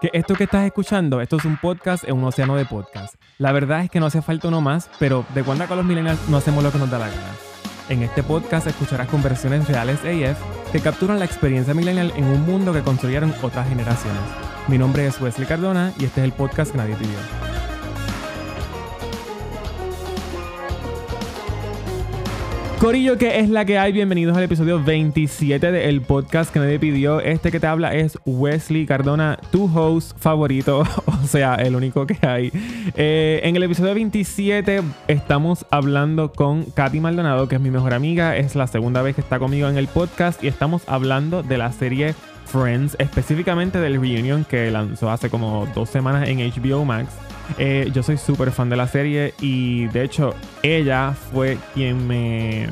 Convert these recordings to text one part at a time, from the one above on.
Que esto que estás escuchando, esto es un podcast en un océano de podcast. La verdad es que no hace falta uno más, pero de cuando acá los millennials no hacemos lo que nos da la gana. En este podcast escucharás conversaciones reales AF que capturan la experiencia millennial en un mundo que construyeron otras generaciones. Mi nombre es Wesley Cardona y este es el podcast que nadie pidió. Corillo, que es la que hay? Bienvenidos al episodio 27 del podcast que nadie pidió. Este que te habla es Wesley Cardona, tu host favorito, o sea, el único que hay. Eh, en el episodio 27 estamos hablando con Katy Maldonado, que es mi mejor amiga. Es la segunda vez que está conmigo en el podcast y estamos hablando de la serie Friends, específicamente del reunion que lanzó hace como dos semanas en HBO Max. Eh, yo soy súper fan de la serie y de hecho ella fue quien me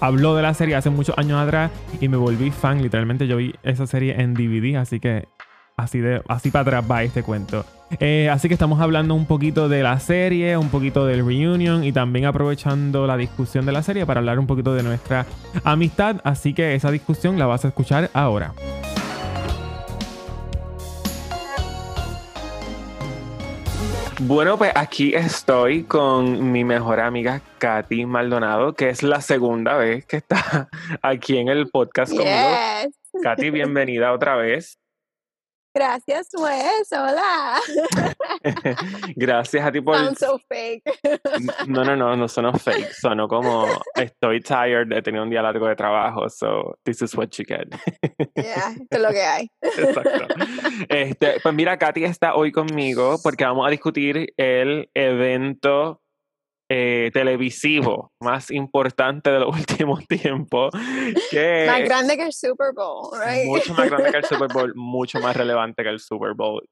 habló de la serie hace muchos años atrás y me volví fan. Literalmente yo vi esa serie en DVD, así que así, de, así para atrás va este cuento. Eh, así que estamos hablando un poquito de la serie, un poquito del reunion y también aprovechando la discusión de la serie para hablar un poquito de nuestra amistad. Así que esa discusión la vas a escuchar ahora. Bueno, pues aquí estoy con mi mejor amiga Katy Maldonado, que es la segunda vez que está aquí en el podcast conmigo. Katy, bienvenida otra vez. Gracias, Wes. Hola. Gracias a ti por. Sound so fake. no, no, no, no son fake. Sonó como estoy tired de tener un día largo de trabajo, so this is what you get. yeah, esto es lo que hay. Exacto. Este, pues mira, Katy está hoy conmigo porque vamos a discutir el evento eh, televisivo más importante de los últimos tiempos. Que más grande que el Super Bowl, right? Mucho más grande que el Super Bowl, mucho más relevante que el Super Bowl.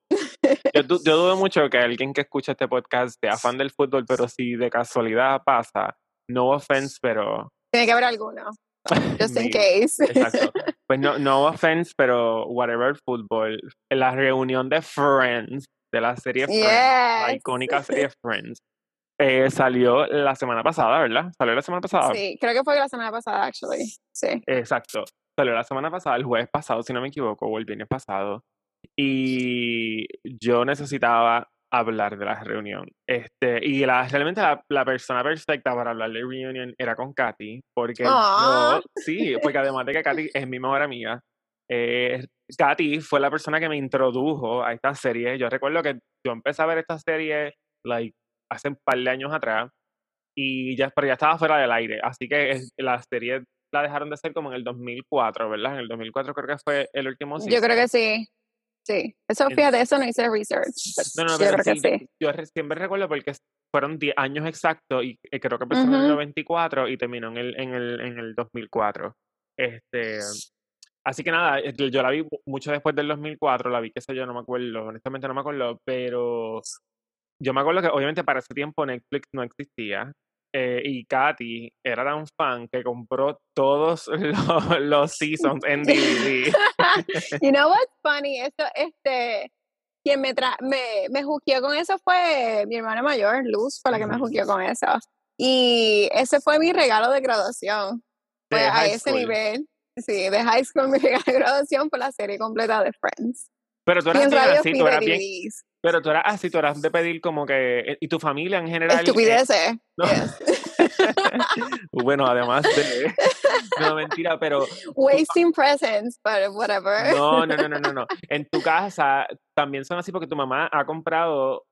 Yo, yo dudo mucho que alguien que escucha este podcast sea fan del fútbol, pero si de casualidad pasa, no offense, pero... Tiene que haber alguno. Just in case. Exacto. Pues no, no offense, pero whatever fútbol. La reunión de Friends, de la serie Friends, la icónica serie Friends, eh, salió la semana pasada, ¿verdad? Salió la semana pasada. Sí, creo que fue la semana pasada, actually. Sí. Exacto. Salió la semana pasada, el jueves pasado, si no me equivoco, o el viernes pasado. Y yo necesitaba hablar de la reunión. Este, y la, realmente la, persona perfecta para hablar de reunión era con Katy, porque sí, porque además de que Katy es mi mejor amiga, eh, Katy fue la persona que me introdujo a esta serie. Yo recuerdo que yo empecé a ver esta serie, like, hace un par de años atrás y ya, pero ya estaba fuera del aire. Así que la serie la dejaron de hacer como en el 2004, ¿verdad? En el 2004 creo que fue el último Yo creo que sí. Sí. Eso, fíjate, eso no hice research. No, no, yo creo que sí. Yo, siempre recuerdo porque fueron 10 años exactos y creo que empezó en el 94 y terminó en el, en el, en el 2004. Este, así que nada, yo la vi mucho después del 2004, la vi, qué sé yo, no me acuerdo, honestamente no me acuerdo, pero yo me acuerdo que obviamente para ese tiempo Netflix no existía. Eh, y Katy era tan fan que compró todos los, los seasons en DVD. you know what's funny? Esto, este, quien me, tra me, me con eso fue mi hermana mayor, Luz, fue la que me juqueó con eso. Y ese fue mi regalo de graduación. Fue a ese nivel. Sí, de high school mi regalo de graduación fue la serie completa de Friends. Pero tú eras bien así, tú eras bien, pero tú eras así, tú eras de pedir como que. Eh, ¿Y tu familia en general? Estupideces. ¿no? bueno, además de. No, mentira, pero. Wasting presents, but whatever. No, no, no, no, no, no. En tu casa también son así porque tu mamá ha comprado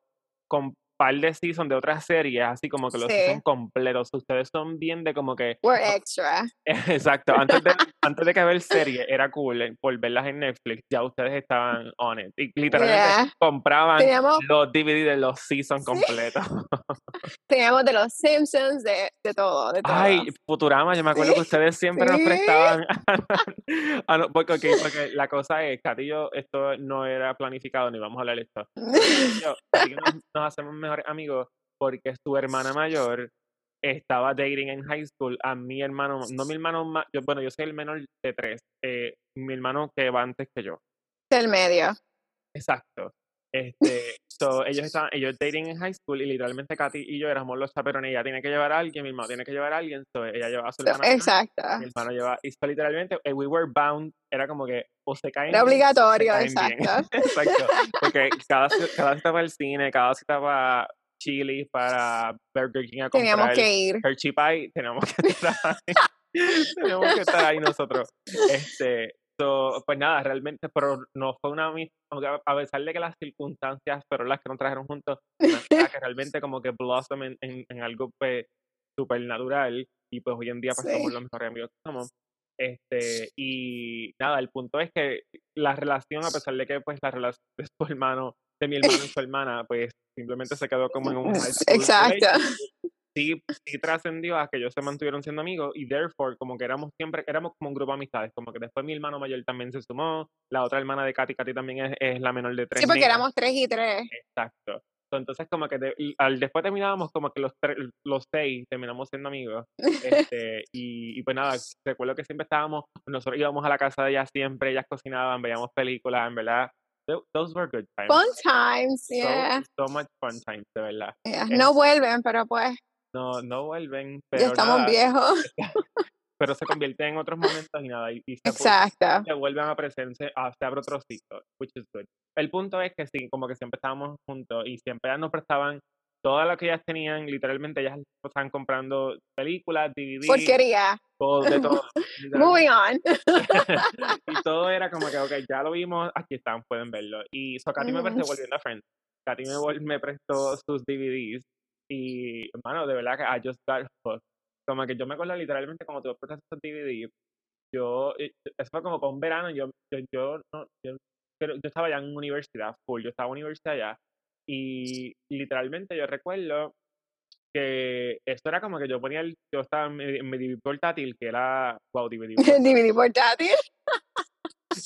con par de seasons de otras series, así como que los son completos. Ustedes son bien de como que. We're extra. Exacto. Antes de, antes de que ver serie era cool eh, por verlas en Netflix, ya ustedes estaban on it. Y literalmente compraban los DVD de los seasons completos. Teníamos de los Simpsons, de, de, todo, de todo. Ay, Futurama, yo me acuerdo que ustedes siempre nos prestaban. ah, no, porque, porque, la cosa es, Catillo, esto no era planificado, ni vamos a hablar de esto. Yo, nos, nos hacemos mejor amigo porque su hermana mayor estaba dating en high school a mi hermano, no mi hermano, yo, bueno, yo soy el menor de tres, eh, mi hermano que va antes que yo. Del medio. Exacto. Este, so, ellos estaban, ellos dating en high school y literalmente Katy y yo éramos los chaperones. Ella tiene que llevar a alguien, mi hermano tiene que llevar a alguien, so, ella lleva a su hermana. Exacto. Mi hermano lleva, y so, literalmente, eh, we were bound, era como que o se caen. Era obligatorio, se caen exacto. exacto. Porque cada, cada cita para el cine, cada cita para Chili, para Burger King a comprar Teníamos que ir. Hershey Pie, tenemos que estar ahí. tenemos que estar ahí nosotros. Este, so, pues nada, realmente, pero no fue una amistad, aunque a pesar de que las circunstancias fueron las que nos trajeron juntos, una que realmente como que blossom en, en, en algo pues súper natural y pues hoy en día pues Sí. somos los mejores amigos que somos. Este, y nada, el punto es que la relación, a pesar de que pues la relación de su hermano, de mi hermano y su hermana, pues simplemente se quedó como en un Exacto. sí, sí trascendió a que ellos se mantuvieron siendo amigos y therefore como que éramos siempre, éramos como un grupo de amistades, como que después mi hermano mayor también se sumó, la otra hermana de Katy, Katy también es, es la menor de tres Sí, porque éramos tres y tres. Exacto. Entonces, como que de- al, después terminábamos como que los, tre- los seis terminamos siendo amigos. Este, y, y pues nada, recuerdo que siempre estábamos, nosotros íbamos a la casa de ellas siempre, ellas cocinaban, veíamos películas, en verdad. Tho- Those were good times. Fun times, So- yeah. So, much fun times, de verdad. yeah. No vuelven, pero pues No, no vuelven, pero ya estamos nada, viejos. pero se convierte en otros momentos y nada, y, y se, Exacto. se vuelven a presencia, ah, se abre otro ciclo, which is good. El punto es que sí, como que siempre estábamos juntos y siempre nos prestaban todo lo que ellas tenían, literalmente ellas estaban comprando películas, DVD, Porquería. Todo, de todo. Moving on. y todo era como que, ok, ya lo vimos, aquí están, pueden verlo. Y so Katy me prestó volviendo a Friends. Katy me, me prestó sus DVDs y, hermano, de verdad que I just got hooked. Como que yo me acuerdo literalmente como tú prestaste esos DVDs, yo, eh, eso fue como para un verano, yo, yo, yo, no, yo, yo estaba ya en universidad, full, yo estaba en universidad ya, y literalmente yo recuerdo que esto era como que yo ponía el, yo estaba en mi, en mi DVD portátil, que era, wow, DVD portátil, DVD portátil.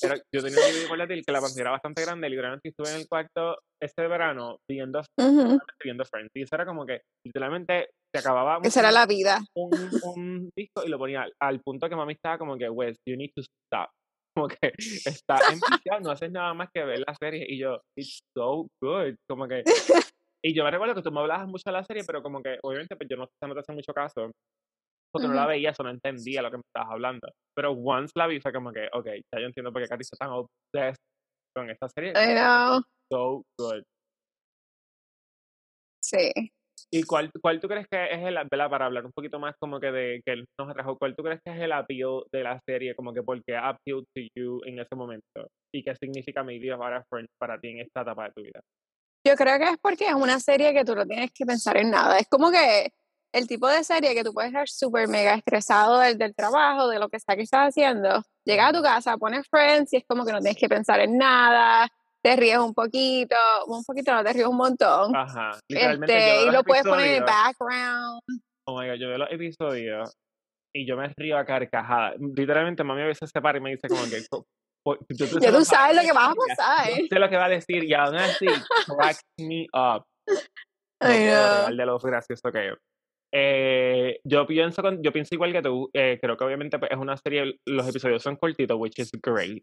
era- yo tenía un DVD portátil que la pantalla era bastante grande, literalmente estuve en el cuarto este verano viendo, Ujú. viendo Friends, y eso era como que literalmente se acababa Esa era la vida. un, un disco y lo ponía al, punto que mami estaba como que, Wes, you need to stop. Como que está enviciado, no haces nada más que ver la serie. Y yo, it's so good. Como que. Y yo me recuerdo que tú me hablabas mucho de la serie, pero como que, obviamente, pues yo no, no te hacía mucho caso. Porque no la Ujú. veía, eso no entendía lo que me estabas hablando. Pero once la vi, fue como que, ok, ya yo entiendo por qué Katy está tan obsessed con esta serie. I know. So good. Sí. ¿Y cuál, cuál tú crees que es el, ¿verdad? para hablar un poquito más como que de que nos atrajo, cuál tú crees que es el appeal de la serie, como que por qué appeal to you en ese momento? ¿Y qué significa maybe ahora Friends para ti en esta etapa de tu vida? Yo creo que es porque es una serie que tú no tienes que pensar en nada. Es como que el tipo de serie que tú puedes estar súper mega estresado del, del trabajo, de lo que sea que estás haciendo. Llegas a tu casa, pones Friends y es como que no tienes que pensar en nada, te ríes un poquito, un poquito no te ríes un montón. Ajá, literalmente Este, yo y lo puedes poner en el background. oh my God, yo veo los episodios y yo me río a carcajadas. Literalmente mami a veces se para y me dice como que, "Co- po- yo te sé Ya tú lo que va a sabes lo que va a pasar. yo sé lo que va a decir y aún así cracks me up. No puedo de lo gracioso que es. Eh, yo pienso con- yo pienso igual que tú. eh, creo que obviamente pues, es una serie, los episodios son cortitos, which is great.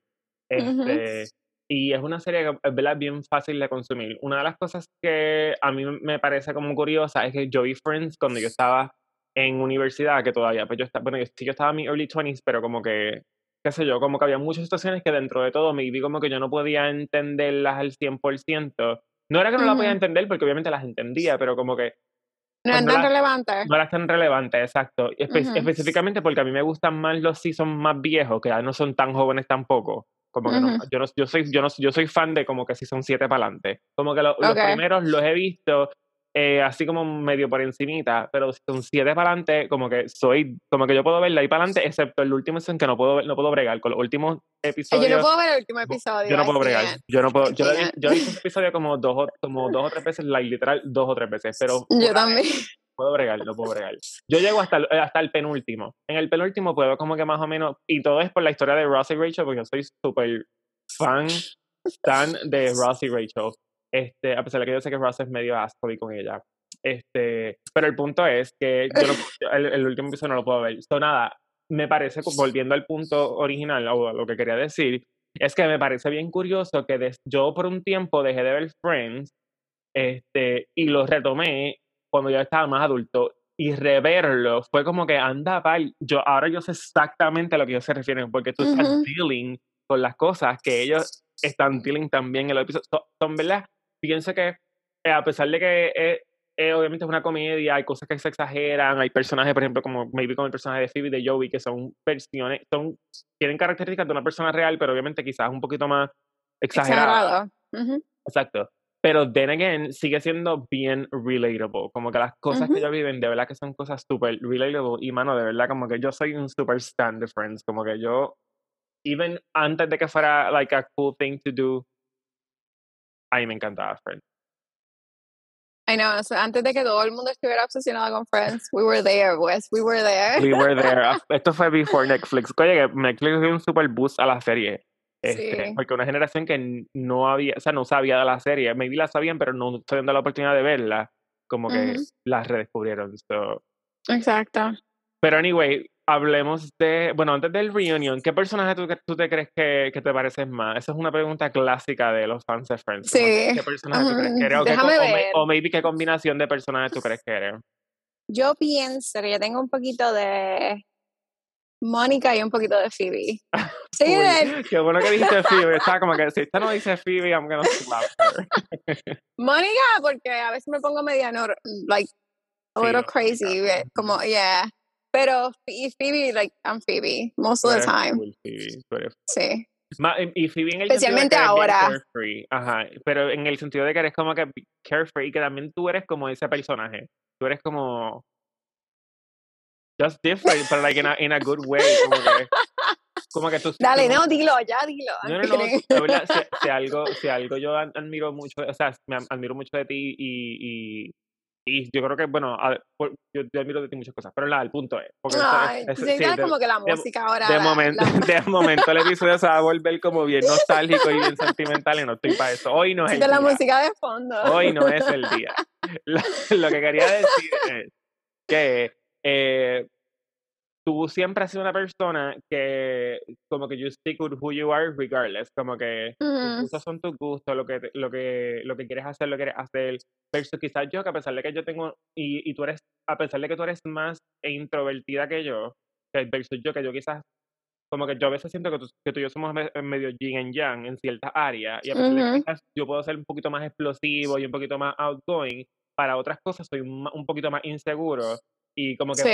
Este, Y es una serie que es ¿verdad? bien fácil de consumir. Una de las cosas que a mí me parece como curiosa es que yo vi Friends cuando yo estaba en universidad, que todavía, pues yo estaba, bueno, yo, sí yo estaba en mi early 20s, pero como que, qué sé yo, como que había muchas situaciones que dentro de todo me vi como que yo no podía entenderlas al 100%. No era que no las podía entender, porque obviamente las entendía, pero como que No no tan la- relevante. no eran tan relevantes, exacto. Espe- Ujú. Específicamente porque a mí me gustan más los seasons más viejos, que ya no son tan jóvenes tampoco. Como que no, Ujú. yo no, yo soy, yo no, yo soy fan de como que si son siete para adelante. Como que lo- los Ok. primeros los he visto eh, así como medio por encimita, pero si son siete para adelante, como que soy, como que yo puedo verla ahí para adelante, excepto el último season que no puedo no puedo bregar con los últimos episodios. Yo no puedo ver el último episodio. Yo no puedo bregar. Yo no puedo. Yo, can't. yo he visto ese episodio como dos, o- como dos o tres veces, like, literal, dos o tres veces. Pero Yo también. puedo bregar, no puedo bregar. Yo llego hasta el, eh, hasta el penúltimo. En el penúltimo puedo como que más o menos, y todo es por la historia de Ross y Rachel, porque yo soy súper fan, fan de Ross y Rachel. Este, a pesar de que yo sé que Ross es medio asco con ella. Este, pero el punto es que yo no- el, el último episodio no lo puedo ver. So, nada, me parece, volviendo al punto original, o a lo que quería decir, Es que me parece bien curioso que des- yo por un tiempo dejé de ver Friends este, y lo retomé cuando ya estaba más adulto. Y reverlo fue como que anda, pal. Yo, ahora yo sé exactamente a lo que ellos se refieren, porque tú estás Ujú. dealing con las cosas que ellos están dealing también en los episodios. Son, son, ¿verdad? Pienso que eh, a pesar de que eh, eh, obviamente es una comedia, hay cosas que se exageran, hay personajes, por ejemplo, como maybe como el personaje de Phoebe de Joey, que son versiones, son, tienen características de una persona real, pero obviamente quizás un poquito más exagerada. Ujú. Exacto. Pero then again, sigue siendo bien relatable. Como que las cosas que ellos viven, de verdad que son cosas súper relatable. Y mano, de verdad, como que yo soy un super stan de Friends. Como que yo, even antes de que fuera like a cool thing to do, a mí me encantaba Friends. I know, so antes de que todo el mundo estuviera obsesionado con Friends, we were there, Wes, we were there. We were there. Esto fue before Netflix. Oye, que Netflix dio un super boost a la serie. Este, Sí. Porque una generación que no había, o sea, no sabía de la serie, maybe la sabían, pero no se dando la oportunidad de verla, como que Ujú. las redescubrieron. So. Exacto. Pero anyway, hablemos de, bueno, antes del reunion, ¿qué personaje tú, tú te crees que, que te pareces más? Esa es una pregunta clásica de los fans de Friends. Sí. ¿Qué personaje tú crees que eres? O, qué o o maybe qué combinación de personajes tú crees que eres. Yo pienso que yo tengo un poquito de Mónica y un poquito de Phoebe. Sí, Uy, qué bueno que dijiste Phoebe. Estaba como que si esta no dice Phoebe, I'm gonna slap her. Mónica, porque a veces me pongo media, nor- like, a Sí, little no, crazy, como, yeah. Pero y Phoebe, like, I'm Phoebe, most of the time. cool, Phoebe, eres- Sí. Ma- y Phoebe en el Especialmente sentido de ahora. carefree. Ajá. Pero en el sentido de que eres como que carefree y que también tú eres como ese personaje. Tú eres como just different, but like in a, in a good way. Como que, como que tú Dale, tú- no, dilo, ya dilo. No, no, no, kidding. de verdad, si, si algo, si algo yo ad- admiro mucho, o sea, me admiro mucho de ti y, y, y yo creo que, bueno, a- yo, yo admiro de ti muchas cosas, pero nada, el punto es, porque es- Ay, sí, ya de, como que la de- música ahora. de la- momento, la- de momento el episodio se va a volver como bien nostálgico y bien sentimental y no estoy para eso. Hoy no es el de la día. música de fondo. Hoy no es el día. Lo, lo que quería decir es que eh, tú siempre has sido una persona que como que you stick with who you are regardless, como que tus Ujú. gustos son tus gustos, lo que, lo que, lo que quieres hacer, lo quieres hacer, versus quizás yo que a pesar de que yo tengo, y, y tú eres, a pesar de que tú eres más introvertida que yo, que versus yo que yo quizás como que yo a veces siento que tú, que tú y yo somos me- medio yin and yang en ciertas áreas y a pesar de que Ujú. quizás yo puedo ser un poquito más explosivo y un poquito más outgoing, para otras cosas soy ma- un poquito más inseguro y como que Sí.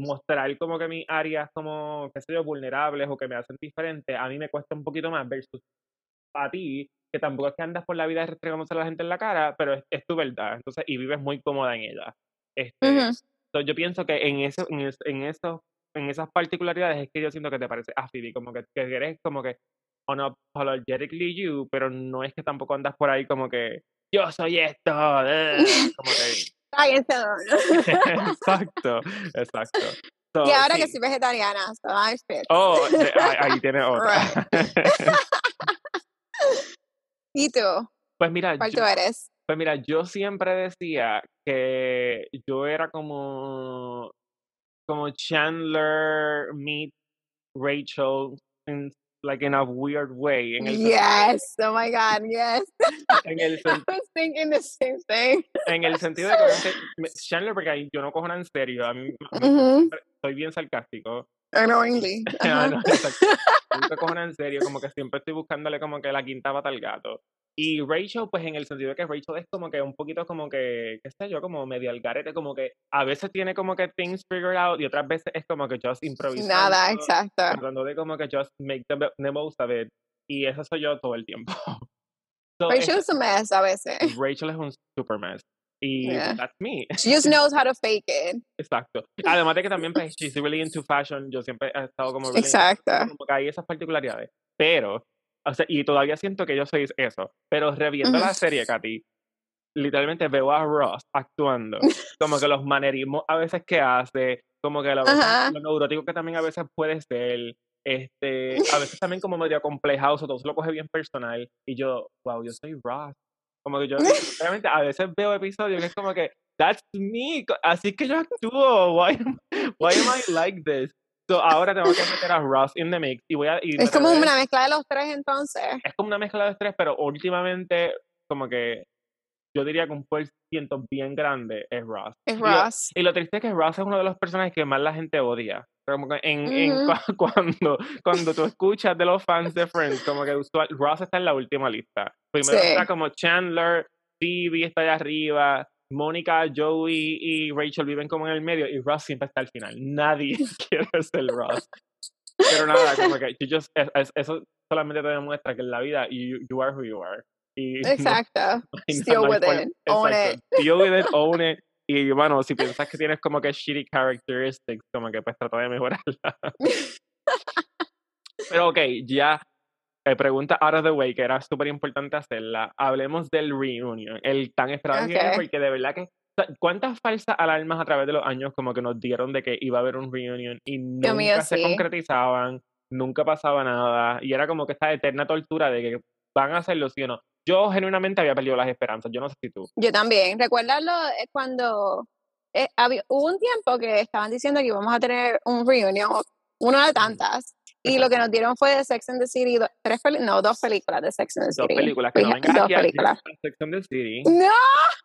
Mostrar como que mis áreas como, qué sé yo, vulnerables o que me hacen diferente, a mí me cuesta un poquito más versus a ti, que tampoco es que andas por la vida restregándose a la gente en la cara, pero es, es tu verdad, entonces, y vives muy cómoda en ella. Este, so, yo pienso que en eso, en, es- en eso, en esas particularidades es que yo siento que te parece a Phoebe, como que, que eres como que unapologetically you, pero no es que tampoco andas por ahí como que yo soy esto, eh", como que Exacto, exacto. So, Y ahora que soy vegetariana, so I'm fit. Oh, de- ahí, ahí tienes otra. ¿Y tú? pues mira, ¿Cuál yo, tú eres? pues mira, yo siempre decía que yo era como como Chandler meet Rachel like in a weird way en el Yes. Oh my God, yes. en el I was thinking the same thing. en el sentido de que Chandler porque yo no cojo nada en serio a mí, a mí soy bien sarcástico Unknowingly. Ah, Ajá. no, exacto. nunca cojo nada en serio como que siempre estoy buscándole como que la quinta pata al gato y Rachel pues en el sentido de que Rachel es como que un poquito como que qué sé yo como medio al garete como que a veces tiene como que things figured out y otras veces es como que just improvisando Nada, exacto. tratando de como que just make the, the most of it y eso soy yo todo el tiempo So, Rachel es- a mess a veces. Rachel es un super mess y Yeah. that's me She just knows how to fake it. exacto además de que también pues she's really into fashion yo siempre he estado como really Exacto. como que hay esas particularidades. Pero, o sea, y todavía siento que yo soy eso. Pero reviendo la Ujú. serie, Katy, literalmente veo a Ross actuando. Como que los manerismos a veces que hace, como que lo, lo neurótico que también a veces puede ser. Este, a veces también como medio acomplejado, o todo se lo coge bien personal. Y yo, wow, yo soy Ross. Como que yo, realmente, a veces veo episodios que es como que, that's me, así que yo actúo, why, why am I like this? So, ahora tengo que meter a Ross in the mix y voy a... y Es como una mezcla de los tres entonces. es como una mezcla de tres, pero últimamente como que yo diría que un por ciento bien grande es Ross. Es Y lo- Ross. Y lo triste es que Ross es uno de los personajes que más la gente odia. Como que en, cuando, cuando tú escuchas de los fans de Friends, como que usual- Ross está en la última lista. Primero Sí. está como Chandler, Phoebe está allá arriba, Mónica, Joey y Rachel viven como en el medio y Ross siempre está al final. Nadie quiere ser Ross. Pero nada, como que just- es- es- eso solamente te demuestra que en la vida you, you are who you are. Y Exacto. no- no hay with it. Own Exacto. Deal with it, own it. Y bueno, si piensas que tienes como que shitty characteristics, como que pues trata de mejorarla. Pero ok, ya eh, pregunta out of the way, que era súper importante hacerla. Hablemos del reunion, el tan esperado reunion, Ok. porque de verdad que ¿Cuántas falsas alarmas a través de los años como que nos dieron de que iba a haber un reunion y nunca mío, se sí. concretizaban, nunca pasaba nada y era como que esta eterna tortura de que van a hacerlo sí o no? Yo genuinamente había perdido las esperanzas, yo no sé si tú. Yo también. ¿Recuerdas eh, cuando eh, había- hubo un tiempo que estaban diciendo que íbamos a tener un reunion, una de tantas, y lo que nos dieron fue de Sex and the City, do- tres no, dos películas de Sex and the Dos City. películas que no dos aquí películas. a Sex and the City, No,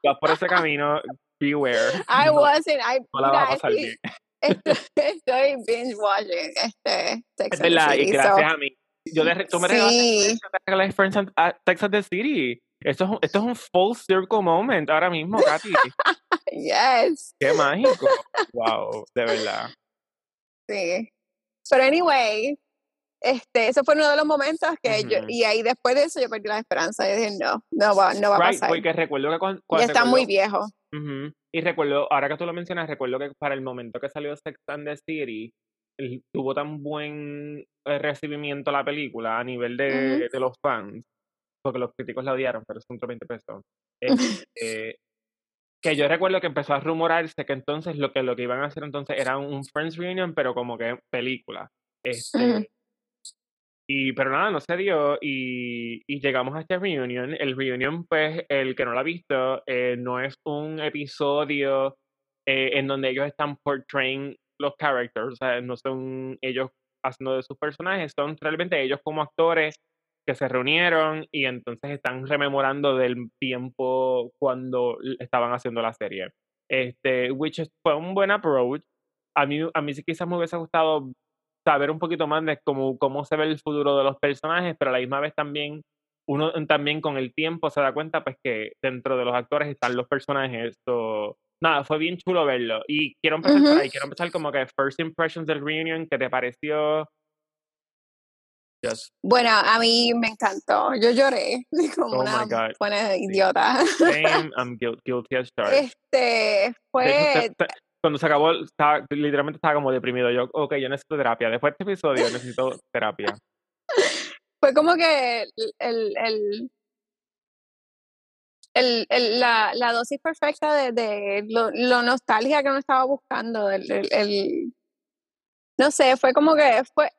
vas por ese camino, beware. I no, wasn't. I, no la vas a pasar estoy- bien. Estoy, estoy binge watching este Sex Es and the verdad, y City. gracias so- a mí. Yo de, tú me regalaste sí, te regalé Friends and- a Sex and the City. Esto es, un, esto es un full circle moment ahora mismo, Katy. yes, Qué mágico. Wow, de verdad. sí. Pero anyway, este, eso fue uno de los momentos que yo, y ahí después de eso yo perdí la esperanza. Yo dije, no, no va, no va a pasar. porque recuerdo que cuando, Ya está muy viejo. Y recuerdo, ahora que tú lo mencionas, recuerdo que para el momento que salió Sex and the City, el- tuvo tan buen eh, recibimiento la película a nivel de, de los fans, porque los críticos la odiaron, pero son otros 20 pesos. Este, que yo recuerdo que empezó a rumorarse que entonces lo que lo que iban a hacer entonces era un Friends Reunion, pero como que película. Este. Y pero nada, no se dio y, y llegamos a este reunion. El reunion, pues, el que no lo ha visto, eh, no es un episodio eh, en donde ellos están portraying los characters, o sea, no son ellos haciendo de sus personajes, son realmente ellos como actores que se reunieron y entonces están rememorando del tiempo cuando estaban haciendo la serie. Este, which fue un buen approach. A mí, a mí sí quizás me hubiese gustado saber un poquito más de cómo, cómo se ve el futuro de los personajes, pero a la misma vez también uno también con el tiempo se da cuenta pues que dentro de los actores están los personajes. So, nada, fue bien chulo verlo. Y quiero empezar por Ujú. ahí, quiero empezar como que first impressions del reunion, ¿qué te pareció? Just, Bueno, a mí me encantó. Yo lloré como Oh una buena idiota. same, I'm guil- guilty as charged. Este fue te- te- cuando se acabó, estaba- literalmente estaba como deprimido. Yo, ok, yo necesito terapia. Después de este episodio necesito terapia. fue como que el, el, el, el- el- la, la dosis perfecta de, de lo, lo nostalgia que uno estaba buscando. El, el, no sé, fue como que fue.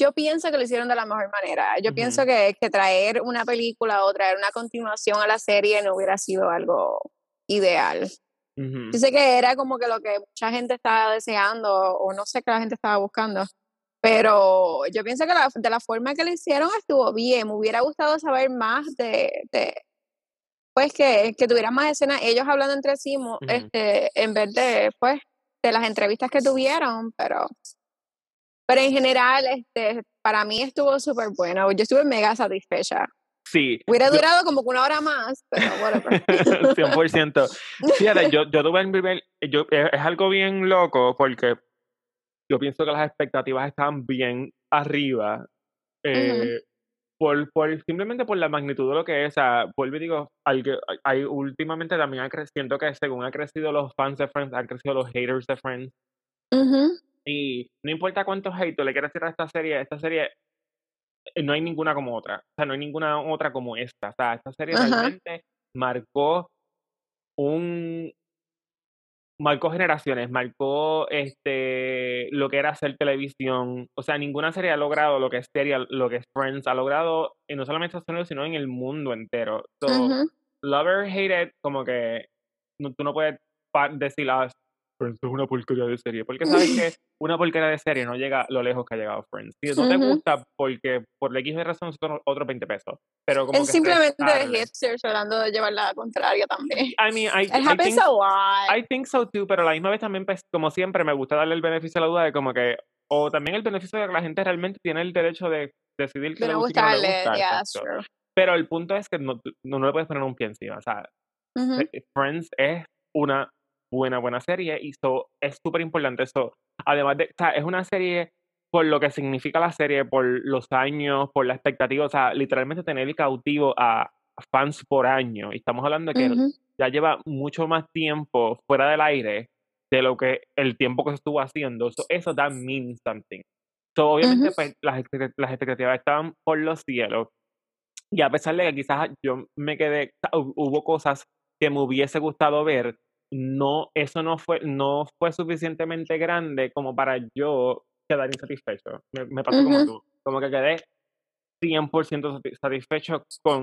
Yo pienso que lo hicieron de la mejor manera. Yo pienso que, que traer una película o traer una continuación a la serie no hubiera sido algo ideal. Yo sé que era como que lo que mucha gente estaba deseando o no sé qué la gente estaba buscando, pero yo pienso que la- de la forma que lo hicieron estuvo bien. Me hubiera gustado saber más de, de pues que, que tuvieran más escenas ellos hablando entre sí, mo- Ujú. este, en vez de pues de las entrevistas que tuvieron, pero pero en general este para mí estuvo súper bueno. Yo estuve mega satisfecha. Sí, Hubiera yo- durado como una hora más, pero whatever. 100%. Fíjate, yo, yo tuve el primer, yo, es, es algo bien loco porque yo pienso que las expectativas estaban bien arriba. eh, por, por, simplemente por la magnitud de lo que es. O sea, vuelvo y digo, que- hay, últimamente también ha siento que según han crecido los fans de Friends, han crecido los haters de Friends. Ujú. Y no importa cuántos hate tú le quieras tirar a esta serie, esta serie no hay ninguna como otra. O sea, no hay ninguna otra como esta. O sea, esta serie Ajá. realmente marcó un marcó generaciones, marcó este lo que era hacer televisión. O sea, ninguna serie ha logrado lo que es serie, lo que es Friends ha logrado, y no solamente en Estados Unidos, sino en el mundo entero. So, Ujú. love or hate it, como que no- tú no puedes decir, ah, Friends es una porquería de serie, porque sabes que una porquería de serie no llega lo lejos que ha llegado Friends. Si no te Ujú. gusta porque por X de razón son otros 20 pesos. Pero como Es que simplemente de tratando de llevar la contraria también. I mean, I, It I happens think, a lot. I think so too, pero a la misma vez también, pues, como siempre, me gusta darle el beneficio a la duda de como que, o también el beneficio de que la gente realmente tiene el derecho de decidir que le gusta no le gusta. yeah. Pero el punto es que no, no, no le puedes poner un pie encima. O sea, Ujú. eh, Friends es una buena, buena serie y so, es súper importante eso. Además de, o sea, es una serie por lo que significa la serie, por los años, por la expectativa, o sea, literalmente tener cautivo a fans por año. Y estamos hablando de que Ujú. ya lleva mucho más tiempo fuera del aire de lo que el tiempo que se estuvo haciendo. So, eso da mean something. So, obviamente, Ujú. pues, las, las expectativas estaban por los cielos. Y a pesar de que quizás yo me quedé, hubo cosas que me hubiese gustado ver, no, eso no fue, no fue suficientemente grande como para yo quedar insatisfecho. Me, me pasó como tú. Como que quedé 100% sati- satisfecho con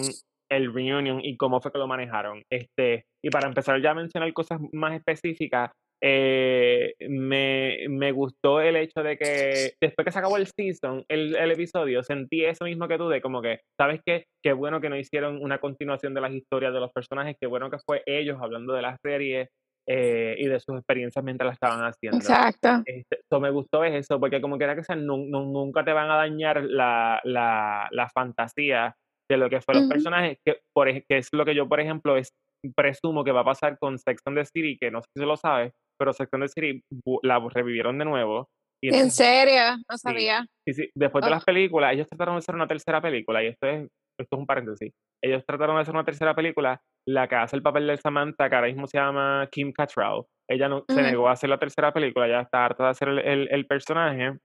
el reunion y cómo fue que lo manejaron. Este, y para empezar ya a mencionar cosas más específicas, eh, me, me gustó el hecho de que después que se acabó el season, el, el episodio, sentí eso mismo que tú, de como que, ¿sabes qué? Qué bueno que no hicieron una continuación de las historias de los personajes, qué bueno que fue ellos hablando de la serie eh, y de sus experiencias mientras la estaban haciendo. Exacto. Este, so me gustó es eso, porque como quiera que sea, nu- nu- nunca te van a dañar la, la, la fantasía de lo que fue los Ujú. personajes, que, por, que es lo que yo, por ejemplo, es, presumo que va a pasar con Sex and the City, que no sé si lo sabes, pero Sex and the City la revivieron de nuevo. Y ¿En entonces, serio? No sabía. sí, sí, después de Oh. las películas, ellos trataron de hacer una tercera película, y esto es, esto es un paréntesis. Ellos trataron de hacer una tercera película, la que hace el papel de Samantha, que ahora mismo se llama Kim Cattrall. Ella no, se negó a hacer la tercera película, ya está harta de hacer el, el- el personaje.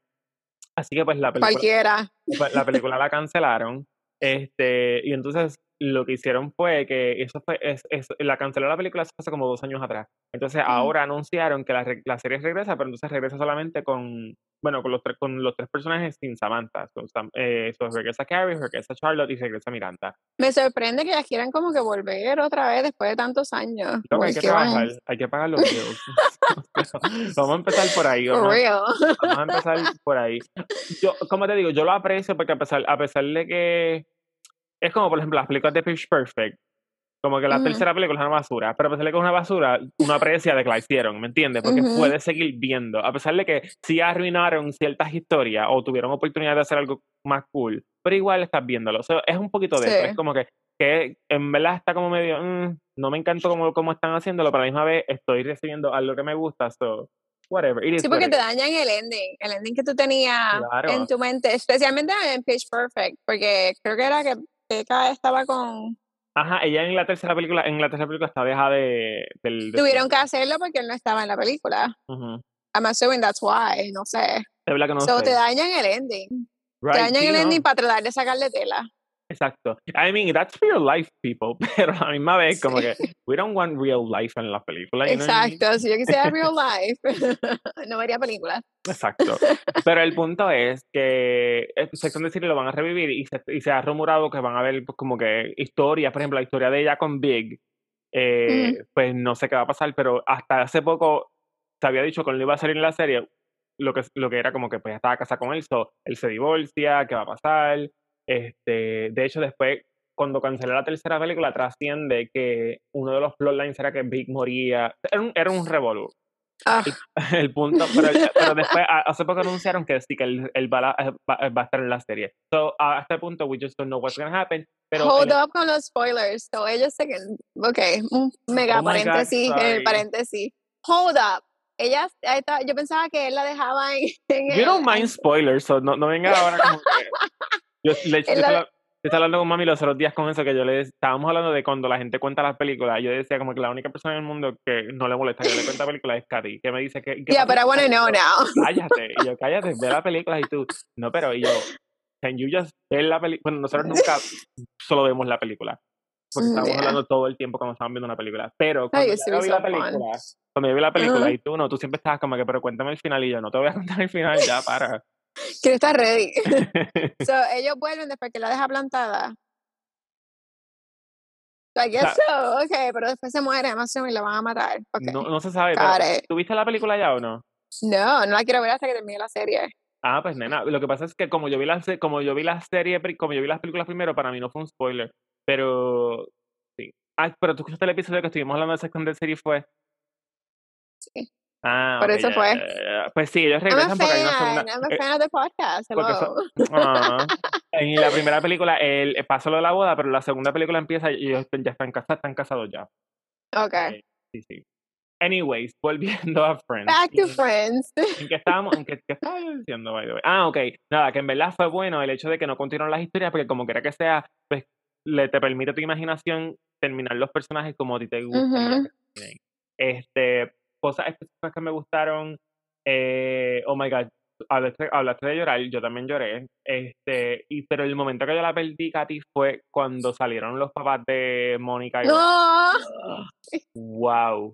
Así que pues la película, Cualquiera. pues, la película la cancelaron. Este, y entonces lo que hicieron fue que eso fue, es, es- la canceló la película hace como dos años atrás. Entonces ahora anunciaron que la, la serie regresa, pero entonces regresa solamente con, bueno, con los tres, con los tres personajes sin Samantha. Sam- eh, so, regresa Carrie, regresa Charlotte y regresa Miranda. Me sorprende que ellas quieran como que volver otra vez después de tantos años. Que hay que hay pagar los bills. vamos a empezar por ahí. Real. Vamos a empezar por ahí. Yo, como te digo, yo lo aprecio porque a pesar, a pesar de que es como, por ejemplo, las películas de Pitch Perfect, como que la Ujú. tercera película es una basura, pero a pesar de que es una basura, uno aprecia de que la hicieron, ¿me entiendes? Porque Ujú. puedes seguir viendo, a pesar de que sí arruinaron ciertas historias o tuvieron oportunidad de hacer algo más cool, pero igual estás viéndolo. O sea, es un poquito de eso, Sí. es como que, que en verdad está como medio, mm, no me encanta cómo, cómo están haciéndolo, pero a la misma vez estoy recibiendo algo que me gusta, so, whatever. it is Sí, porque it te dañan el ending, el ending que tú tenías Claro. en tu mente, especialmente en Pitch Perfect, porque creo que era que Estaba con... Ajá, ella en la tercera película, en la tercera película está dejada de, del... de- Tuvieron que hacerlo porque él no estaba en la película. Ujú. I'm assuming that's why, no sé. Es verdad que no so sé. te dañan el ending. Right, te dañan sí, el no, ending para tratar de sacarle tela. Exacto. I mean, that's real life, people. Pero a la misma vez, como que we don't want real life en know I mean? Exacto, si yo quisiera real life, no vería películas. Exacto. Pero el punto es que eh, Sex and the City lo van a revivir y se, y se ha rumorado que van a ver pues, como que historias, por ejemplo, la historia de ella con Big, eh, pues no sé qué va a pasar, pero hasta hace poco se había dicho que cuando iba a salir en la serie, lo que, lo que era como que pues ya estaba casada con él, so, él se divorcia, ¿qué va a pasar? Este, de hecho, después, cuando canceló la tercera película, trasciende que uno de los plotlines era que Big moría. Era un, era un revolú. Ah, El punto, pero, pero después, hace poco anunciaron que sí, que él, él va, la- va, va a estar en la serie. So, a este punto, we just don't know what's going to happen. Pero hold el- up con los spoilers. So ellos se ok, un mega Oh God, paréntesis, en sorry. el paréntesis. Hold up. Ella, está- yo pensaba que él la dejaba en, en You el- don't mind spoilers, so no, no venga ahora como que... Yo, le, yo la- estaba, hablando con mami los otros días con eso, que yo le estábamos hablando de cuando la gente cuenta las películas. Yo decía como que la única persona en el mundo que no le molesta que le cuente películas es Katy, que me dice que... que Yeah, but I want to know now. cállate. Y yo, cállate, ve la película y tú, no, pero y yo, can you just ver la película? Bueno, nosotros nunca solo vemos la película. Porque yeah. hablando todo el tiempo cuando estamos viendo una película. Pero cuando yo vi la película, cuando yo vi la película y tú no, tú siempre estabas como que, pero cuéntame el final y yo, no te voy a contar el final, ya, para. Quiero estar ready. so, ellos vuelven después que la deja plantada. I guess so, okay, pero después se muere, más y la van a matar. Okay. no, no se sabe, pero Got it. ¿tú viste la película ya o no? No, no la quiero ver hasta que termine la serie. Ah, pues nena, lo que pasa es que como yo vi la, como yo vi la serie, como yo vi las películas primero, para mí no fue un spoiler. Pero sí. Ah, pero tú escuchaste el episodio que estuvimos hablando de Sex and the City fue. Ah, Por ok, eso fue. Pues sí, ellos regresan porque hay una segunda. I'm a eh, podcast. en la primera película, el, eh, pasó lo de la boda, pero la segunda película empieza y ellos ya están casados, están casados ya. Okay. Sí, sí. Anyways, volviendo a Friends. Back to Friends. ¿En qué estábamos? ¿En qué, qué estaba diciendo, by the way? Ah, ok. Nada, que en verdad fue bueno el hecho de que no continuaron las historias, porque como quiera que sea, pues le te permite a tu imaginación terminar los personajes como a ti te gusta. Ujú. Este, cosas específicas que me gustaron. Eh, oh my god, hablaste, hablaste de llorar, yo también lloré. Este, y, pero el momento que yo la perdí, Katy, fue cuando salieron los papás de Mónica y. No, Wow.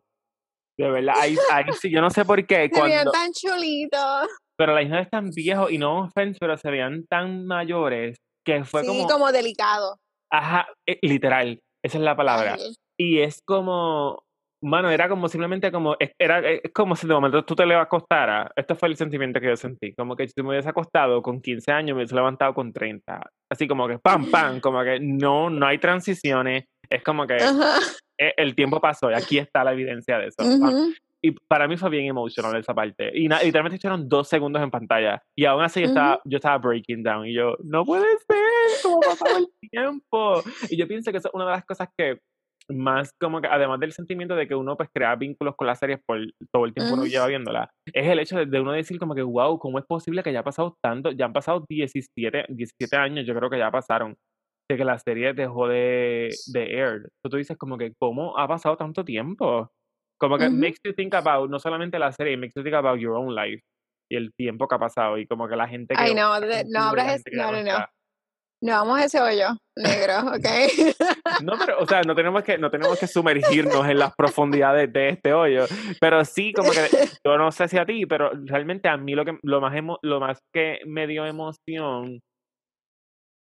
De verdad, ahí, ahí sí, yo no sé por qué. se veían tan chulitos. pero la hija es tan viejos y no offense, pero se veían tan mayores que fue sí, como, como, delicado. ajá, eh, literal, esa es la palabra. Ay, Y es como, mano, era como simplemente como, era es como si de momento tú te le acostaras. Este fue el sentimiento que yo sentí. Como que si me hubiese acostado con 15 años, me hubiese levantado con 30. Así como que pam, pam, como que no, no hay transiciones. Es como que Ajá. eh, el tiempo pasó y aquí está la evidencia de eso. Y para mí fue bien emotional esa parte. Y literalmente estuvieron dos segundos en pantalla. Y aún así yo estaba, yo estaba breaking down. Y yo, no puede ser, ¿cómo ha pasado el tiempo? Y yo pienso que eso es una de las cosas que más como que, además del sentimiento de que uno pues crea vínculos con las series por todo el tiempo que uno lleva viéndola, es el hecho de, de uno decir como que, wow, ¿cómo es posible que ya ha pasado tanto? Ya han pasado 17, 17 años, yo creo que ya pasaron, de que la serie dejó de, de air. Entonces tú dices como que, ¿cómo ha pasado tanto tiempo? Como que makes you think about, no solamente la serie, makes you think about your own life y el tiempo que ha pasado y como que la gente que... Ay, no, no no, no, no. No vamos a ese hoyo negro, ¿ok? No, pero, o sea, no tenemos que, no tenemos que sumergirnos en las profundidades de este hoyo. Pero sí, como que, yo no sé si a ti, pero realmente a mí lo que, lo más, emo- lo más que me dio emoción,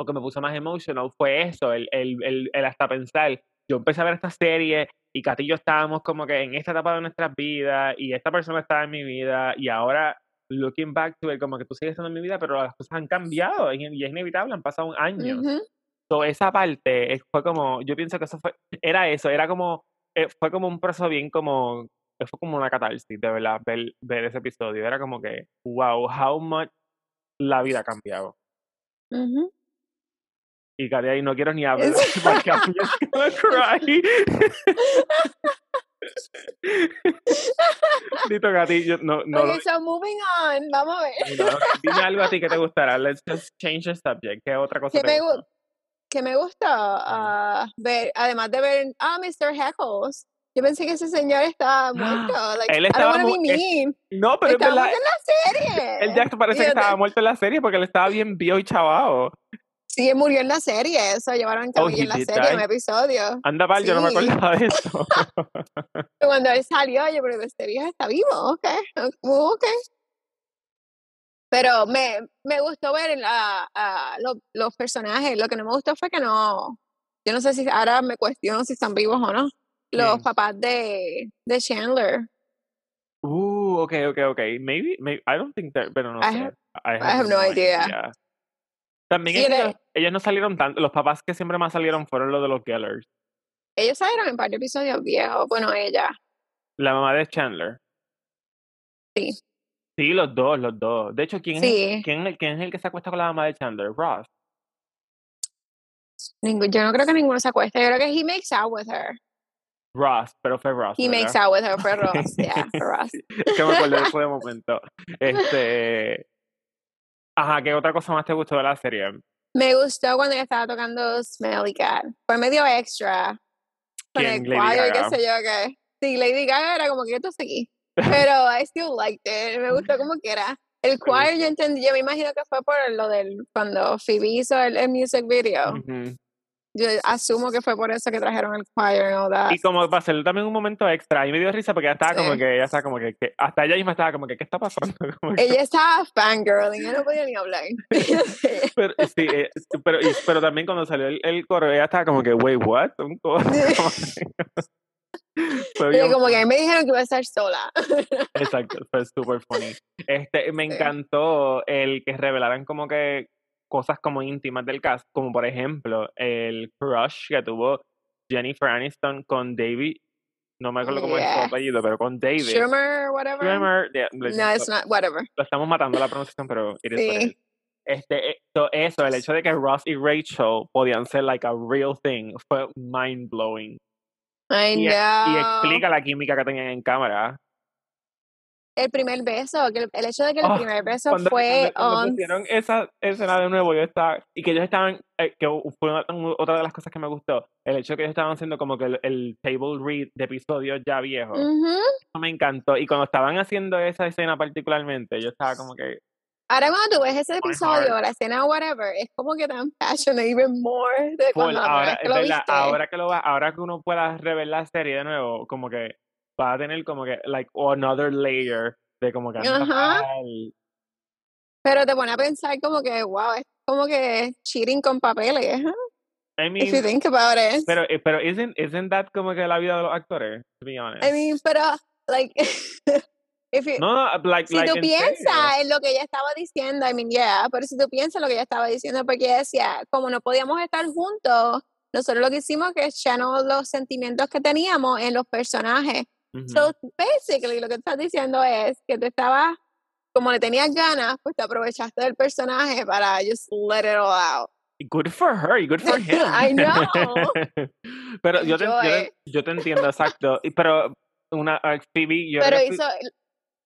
o que me puso más emotional, fue eso, el, el, el, el hasta pensar. Yo empecé a ver esta serie y Katy y yo estábamos como que en esta etapa de nuestras vidas y esta persona estaba en mi vida y ahora looking back to it, como que tú sigues estando en mi vida, pero las cosas han cambiado y y es inevitable, han pasado años. Ujú. So, esa parte fue como, yo pienso que eso fue, era eso, era como, eh, fue como un proceso bien como, fue como una catarsis, de verdad, ver, ver ese episodio. Era como que, wow, how much la vida ha cambiado. Ujú. Y Katy, ahí no quiero ni hablar porque I'm just gonna cry. Dito, yo no, no, lo- Ok, so moving on, vamos a ver. no, dime algo a ti que te gustará. Let's just change the subject. ¿Qué otra cosa ¿Qué te me, gu- que me gusta ah, ver, además de ver, ah, Mr. Heckles. Yo pensé que ese señor estaba muerto. Like, Él estaba don't wanna mu- be es- mean. No, pero es Estaba verdad, muerto en la serie. él ya parece que estaba muerto en la serie porque él estaba bien viejo y chavado. Sí, murió en la serie. Eso llevaron Oh, camilla he en la serie, en un episodio. Anda mal, yo no me Sí. acordaba de eso. Cuando él salió, yo, pero este viejo está vivo, ok, ok. Pero me, me gustó ver la, a lo- los personajes. Lo que no me gustó fue que no. Yo no sé si ahora me cuestiono si están vivos o no. Los ¿Quién? papás de, de Chandler. Uh, okay, okay, okay. Maybe, maybe I don't think that, pero no I sé. have- I have no idea. También Sí, ellos, ellos no salieron tanto, los papás que siempre más salieron fueron los de los Gellers. Ellos salieron en varios episodios viejos. Bueno, ella. La mamá de Chandler. Sí. Sí, los dos, los dos. De hecho, ¿quién, es, quién, quién es el que se acuesta con la mamá de Chandler? Ross. Ningún- yo no creo que ninguno se acueste. Yo creo que he makes out with her. Ross, pero fue Ross. He ¿verdad? makes out with her. Fue Ross. Yeah, fue Ross. Es que me acuerdo de ese momento. Este. Ajá, ¿qué otra cosa más te gustó de la serie? Me gustó cuando ella estaba tocando Smelly Cat. Fue medio extra. Con el. Lady choir, qué sé yo qué. Sí, Lady Gaga era como que esto aquí. Pero I still liked it. Me gustó como que era. El choir yo entendí, yo me imagino que fue por lo del cuando Phoebe hizo el, el music video. Ujú. Yo asumo que fue por eso que trajeron el choir and all that. Y como para hacerle también un momento extra, y me dio risa porque ella estaba como Sí. que, ella estaba como que, que- hasta ella misma estaba como que, ¿qué está pasando? Como que- Ella estaba fangirling, ella no podía ni hablar. pero, sí, eh, pero, y- pero también cuando salió el, el coro, ella estaba como que, wait, what? Un coro. Como que- Y bien como que a funny. mí me dijeron que iba a estar sola. Exacto, fue súper funny. Este, me encantó el que revelaran como que cosas como íntimas del cast, como por ejemplo el crush que tuvo Jennifer Aniston con David, no me acuerdo cómo es su apellido, pero con David. Schumer, whatever. Schumer, yeah, No, it's not, whatever. lo estamos matando la pronunciación, pero it is Sí. Este, eh, so eso, el hecho de que Ross y Rachel podían ser like a real thing fue mind blowing. I Y, know. y explica la química que tenían en cámara. El primer beso, que el, el hecho de que el Oh, primer beso cuando, fue cuando- cuando on pusieron esa escena de nuevo, yo estaba, y que ellos estaban, eh, que fue una- otra de las cosas que me gustó, el hecho de que ellos estaban haciendo como que el, el table read de episodios ya viejos, eso me encantó, y cuando estaban haciendo esa escena particularmente, yo estaba como que, Ahora cuando tú ves ese episodio, la escena whatever, es como que tan passionate even more de cuando ahora, que lo viste. ahora que lo va, ahora que uno pueda rever la serie de nuevo, como que va a tener como que, like, another layer de como que, Pero te pone a pensar como que, wow, es como que cheating con papeles. ¿eh? I If you mean, think about it. pero, eh, pero isn't, isn't that como que la vida de los actores, to be honest? I mean, pero, like, if you, No, no, like, si like, tú piensas en lo que ella estaba diciendo, I mean, yeah, pero si tú piensas en lo que ella estaba diciendo, porque ella decía, como no podíamos estar juntos, nosotros lo que hicimos que echamos los sentimientos que teníamos en los personajes. So, basically, lo que estás diciendo es que te estabas, como le tenías ganas, pues te aprovechaste del personaje para just let it all out. Good for her y good for him. I know. pero yo te, yo, te, yo te entiendo, exacto. Pero una uh, Phoebe, yo Pero hizo,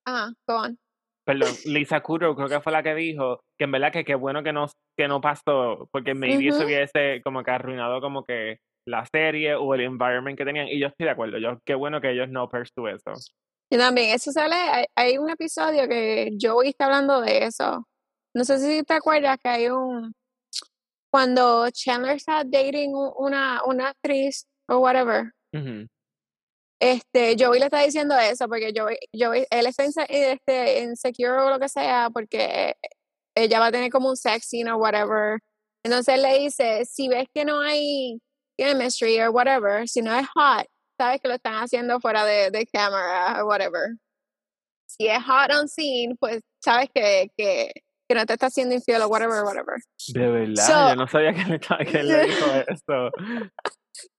ajá, go on. perdón, Lisa Kudrow creo que fue la que dijo que en verdad que qué bueno que no, que no pasó, porque maybe eso Ujú. hubiese como que arruinado como que la serie o el environment que tenían. Y yo estoy de acuerdo, yo qué bueno que ellos no pursue eso. Yo también, eso sale, hay, hay un episodio que Joey está hablando de eso. No sé si te acuerdas que hay un, cuando Chandler está dating una, una actriz o whatever, Ujú. este, Joey le está diciendo eso porque Joey, Joey él está inse- este, insecure o lo que sea porque ella va a tener como un sex scene o whatever. Entonces él le dice, si ves que no hay chemistry o whatever, si no es hot, sabes que lo están haciendo fuera de, de cámara o whatever. Si es hot on scene, pues sabes que, que, que no te está haciendo infiel o whatever, whatever. De verdad, So- yo no sabía que, le que le dijo eso.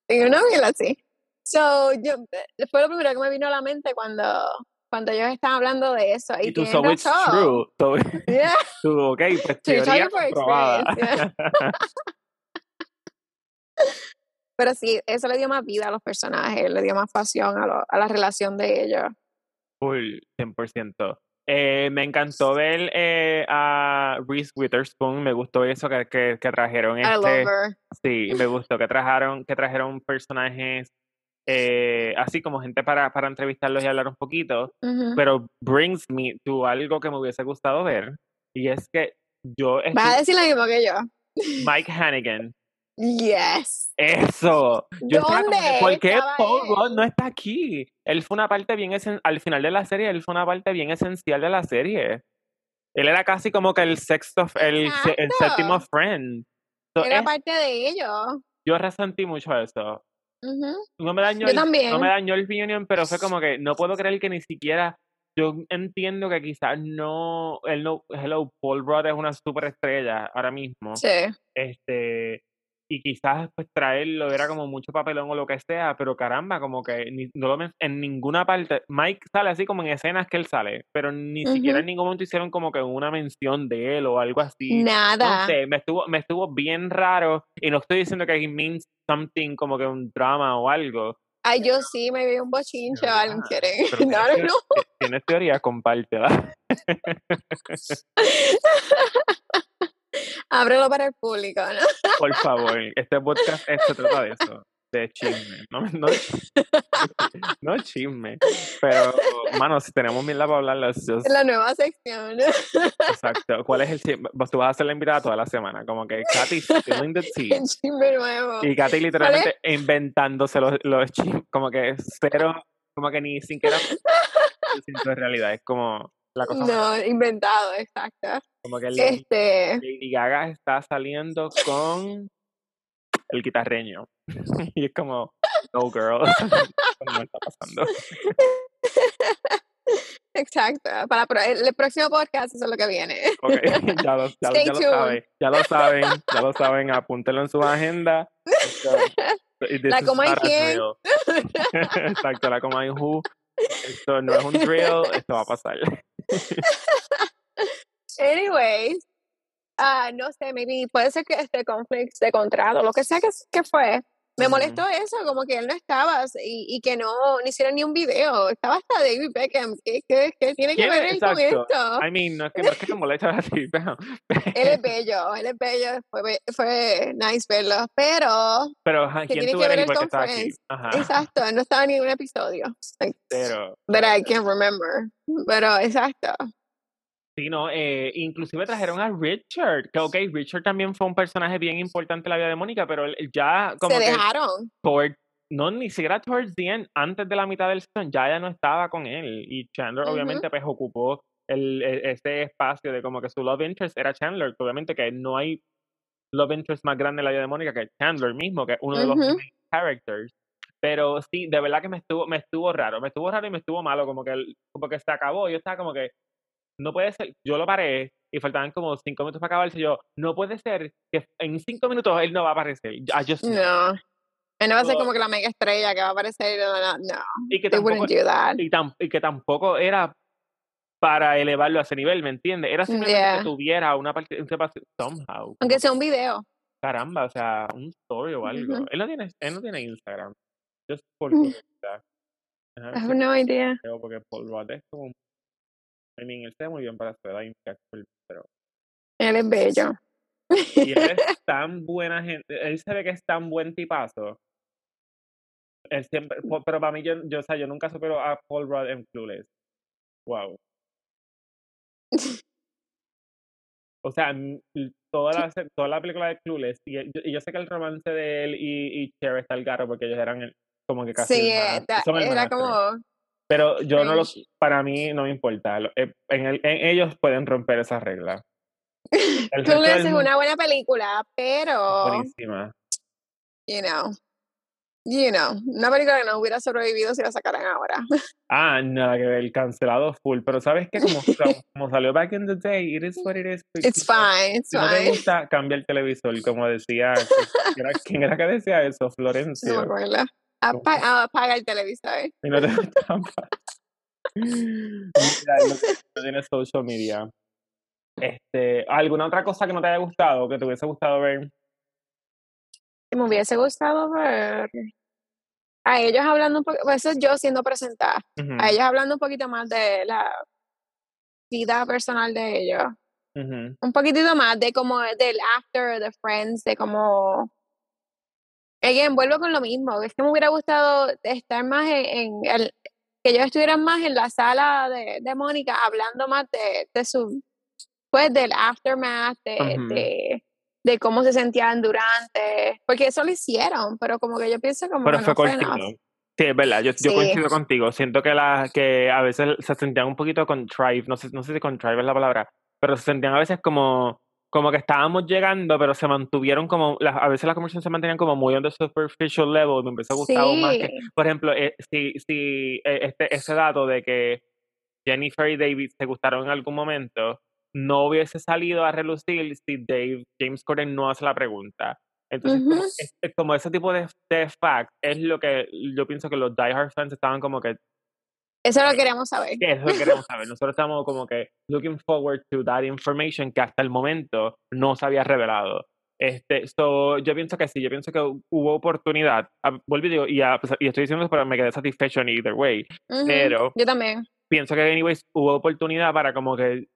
Y una mierda así. So, yo, eh, fue lo primero que me vino a la mente cuando, cuando ellos estaban hablando de eso. Y, Y tú, so it's razón. true. So, Yeah. tú, ok, pues teoría comprobada. experience, Pero sí, eso le dio más vida a los personajes, le dio más pasión a, lo- a la relación de ellos. Full, 100%. Eh, me encantó ver eh, a Reese Witherspoon, me gustó eso que, que, que trajeron I este, love her. sí, me gustó que trajeron, que trajeron personajes eh, así como gente para, para entrevistarlos y hablar un poquito, Ujú. pero brings me to algo que me hubiese gustado ver, y es que yo Vas a estoy, decir lo mismo que yo. Mike Hannigan, Yes. eso, yo estaba como ¿Dónde ¿por qué Paul no está aquí? Él fue una parte bien, esen- al final de la serie, él fue una parte bien esencial de la serie. Él era casi como que el sexto, el, séptimo friend. So, Era es- parte de ellos. yo resentí mucho eso. No me dañó, Yo el, no también. me dañó el reunion, pero fue como que no puedo creer que ni siquiera. Yo entiendo que quizás no. Él no. Hello, Paul Rudd es una superestrella ahora mismo. Sí. Este. Y quizás pues traerlo era como mucho papelón o lo que sea, pero caramba, como que ni- no lo en ninguna parte. Mike sale así como en escenas que él sale, pero ni siquiera Ujú. en ningún momento hicieron como que una mención de él o algo así. No Nada. sé, me estuvo, me estuvo bien raro y no estoy diciendo que it means something como que un drama o algo. Ay, yo sí me vi un bochinche o algo. Pero No, no, no. teoría- tienes teoría, compártela. Ábrelo para el público, ¿no? Por favor, este podcast se trata de eso, de chisme. No, no, no chisme, pero, mano, si tenemos mil para hablar, just- La nueva sección. exacto. ¿Cuál es el chisme? Vos- Tú vas a ser la invitada toda la semana, como que Katy spilling the tea. El chisme nuevo. Y Katy literalmente inventándose los, los chismes, como que cero, como que ni siquiera siento realidad, es como la cosa más- No, inventado, exacto. como que el- Este, Lady Gaga está saliendo con el guitarreño. y es como, No, girl. no está pasando. Exacto. Para el, el próximo podcast, eso es lo que viene. Ok, ya lo, ya, ya lo saben. Ya lo saben. Ya lo saben. Apúntenlo en su agenda. Esto- La coma y quién. Exacto, la coma y who. Esto no es un drill. Esto va a pasar. Anyways, ah, no sé, maybe puede ser que este conflicto de contrato, lo que sea que, que fue, me molestó eso, como que él no estaba y, y que no, no hicieron ni un video. Estaba hasta David Beckham. ¿Qué, qué, qué tiene que ¿Quién ver él con esto? I mean, no es que, no es que me moleste así, pero, Él es bello, él es bello, fue, fue nice verlo, pero, pero ajá, ¿Qué ¿quién tiene tú que ver? Ajá, exacto, él no estaba en ningún episodio. Like, pero But I can't remember. Pero exacto. Sí, no, eh, inclusive trajeron a Richard, que ok, Richard también fue un personaje bien importante en la vida de Mónica, pero ya como Se que dejaron. toward- no, ni siquiera towards the end, antes de la mitad del season, ya ya no estaba con él. Y Chandler, obviamente, pues ocupó el, e- ese espacio de como que su love interest era Chandler. que Obviamente que no hay love interest más grande en la vida de Mónica que Chandler mismo, que es uno de los Ujú. main characters. Pero sí, de verdad que me estuvo, me estuvo raro, me estuvo raro y me estuvo malo, como que, el- como que se acabó. Yo estaba como que, no puede ser, yo lo paré y faltaban como cinco minutos para acabarse. Yo, no puede ser que en cinco minutos él no va a aparecer. I just know. No. Él no va a ser como que la mega estrella que va a aparecer. No. Y que tampoco, wouldn't do that. y, tam- y que tampoco era para elevarlo a ese nivel, ¿me entiendes? Era simplemente Yeah. que tuviera una participación somehow. Aunque sea un video. caramba, o sea, un story o algo. Él no tiene, él no tiene Instagram. Just por Mm. curiosidad. I have no idea. porque Paul Rudd es como I mean, él se ve muy bien para su edad, pero Él es bello. y él es tan buena gente, él se ve que es tan buen tipazo. Él siempre, po- pero para mí yo, yo, o sea, yo nunca supero a Paul Rudd en Clueless. Wow. O sea, toda la, toda la película de Clueless, y, y yo, sé que el romance de él y, y Cher está el garro porque ellos eran el- como que casi sí, hermanas- era como. Pero yo no lo, cringe. para mí no me importa. eh, En, el- en ellos pueden romper esa regla. El Clueless es mundo- una buena película, pero. Buenísima. You know. You know. Una película que no hubiera sobrevivido si la sacaran ahora. Ah, nada que ver, cancelado full. Pero ¿sabes qué? Como, como- salió back in the day, it is what it is. pues, It's fine, it's Si no te fine. gusta, cambia el televisor, como decía. ¿quién era- ¿Quién era que decía eso? No me Florencio. acuerdo. Apa- apaga el televisor. Y no te. Mira, no, tienes social media. Este, ¿Alguna otra cosa que no te haya gustado, que te hubiese gustado ver? que me hubiese gustado ver a ellos hablando un poco, pues eso es yo siendo presentada, a ellos hablando un poquito más de la vida personal de ellos, un poquitito más de como del after, de Friends, de como again, vuelvo con lo mismo, es que me hubiera gustado estar más en, en el, que ellos estuvieran más en la sala de, de Mónica hablando más de, de su pues del aftermath, de, Ujú. de, de cómo se sentían durante, porque eso lo hicieron, pero como que yo pienso como Pero que fue no cortito. Sí, es verdad, yo, yo Sí. coincido contigo. Siento que, la, que a veces se sentían un poquito contrived, no sé, no sé si contrived es la palabra, pero se sentían a veces como, como que estábamos llegando, pero se mantuvieron como, las, a veces las conversaciones se mantenían como muy on the superficial level, me empezó a gustar más que, por ejemplo, eh, si, si eh, este, ese dato de que Jennifer y David se gustaron en algún momento, no hubiese salido a relucir si Dave, James Corden no hace la pregunta. Entonces, como, Ujú. es- es como ese tipo de, de fact es lo que yo pienso que los diehard fans estaban como que, eso lo queríamos saber. que es lo que queremos saber. Nosotros estamos como que looking forward to that information que hasta el momento no se había revelado. Este, so, yo pienso que sí, yo pienso que hubo oportunidad. Ah, Vuelvo y digo, y, a pesar- y estoy diciendo eso, pero me quedé satisfecho either way. Ujú, Pero Yo también. pienso que anyways hubo oportunidad para como que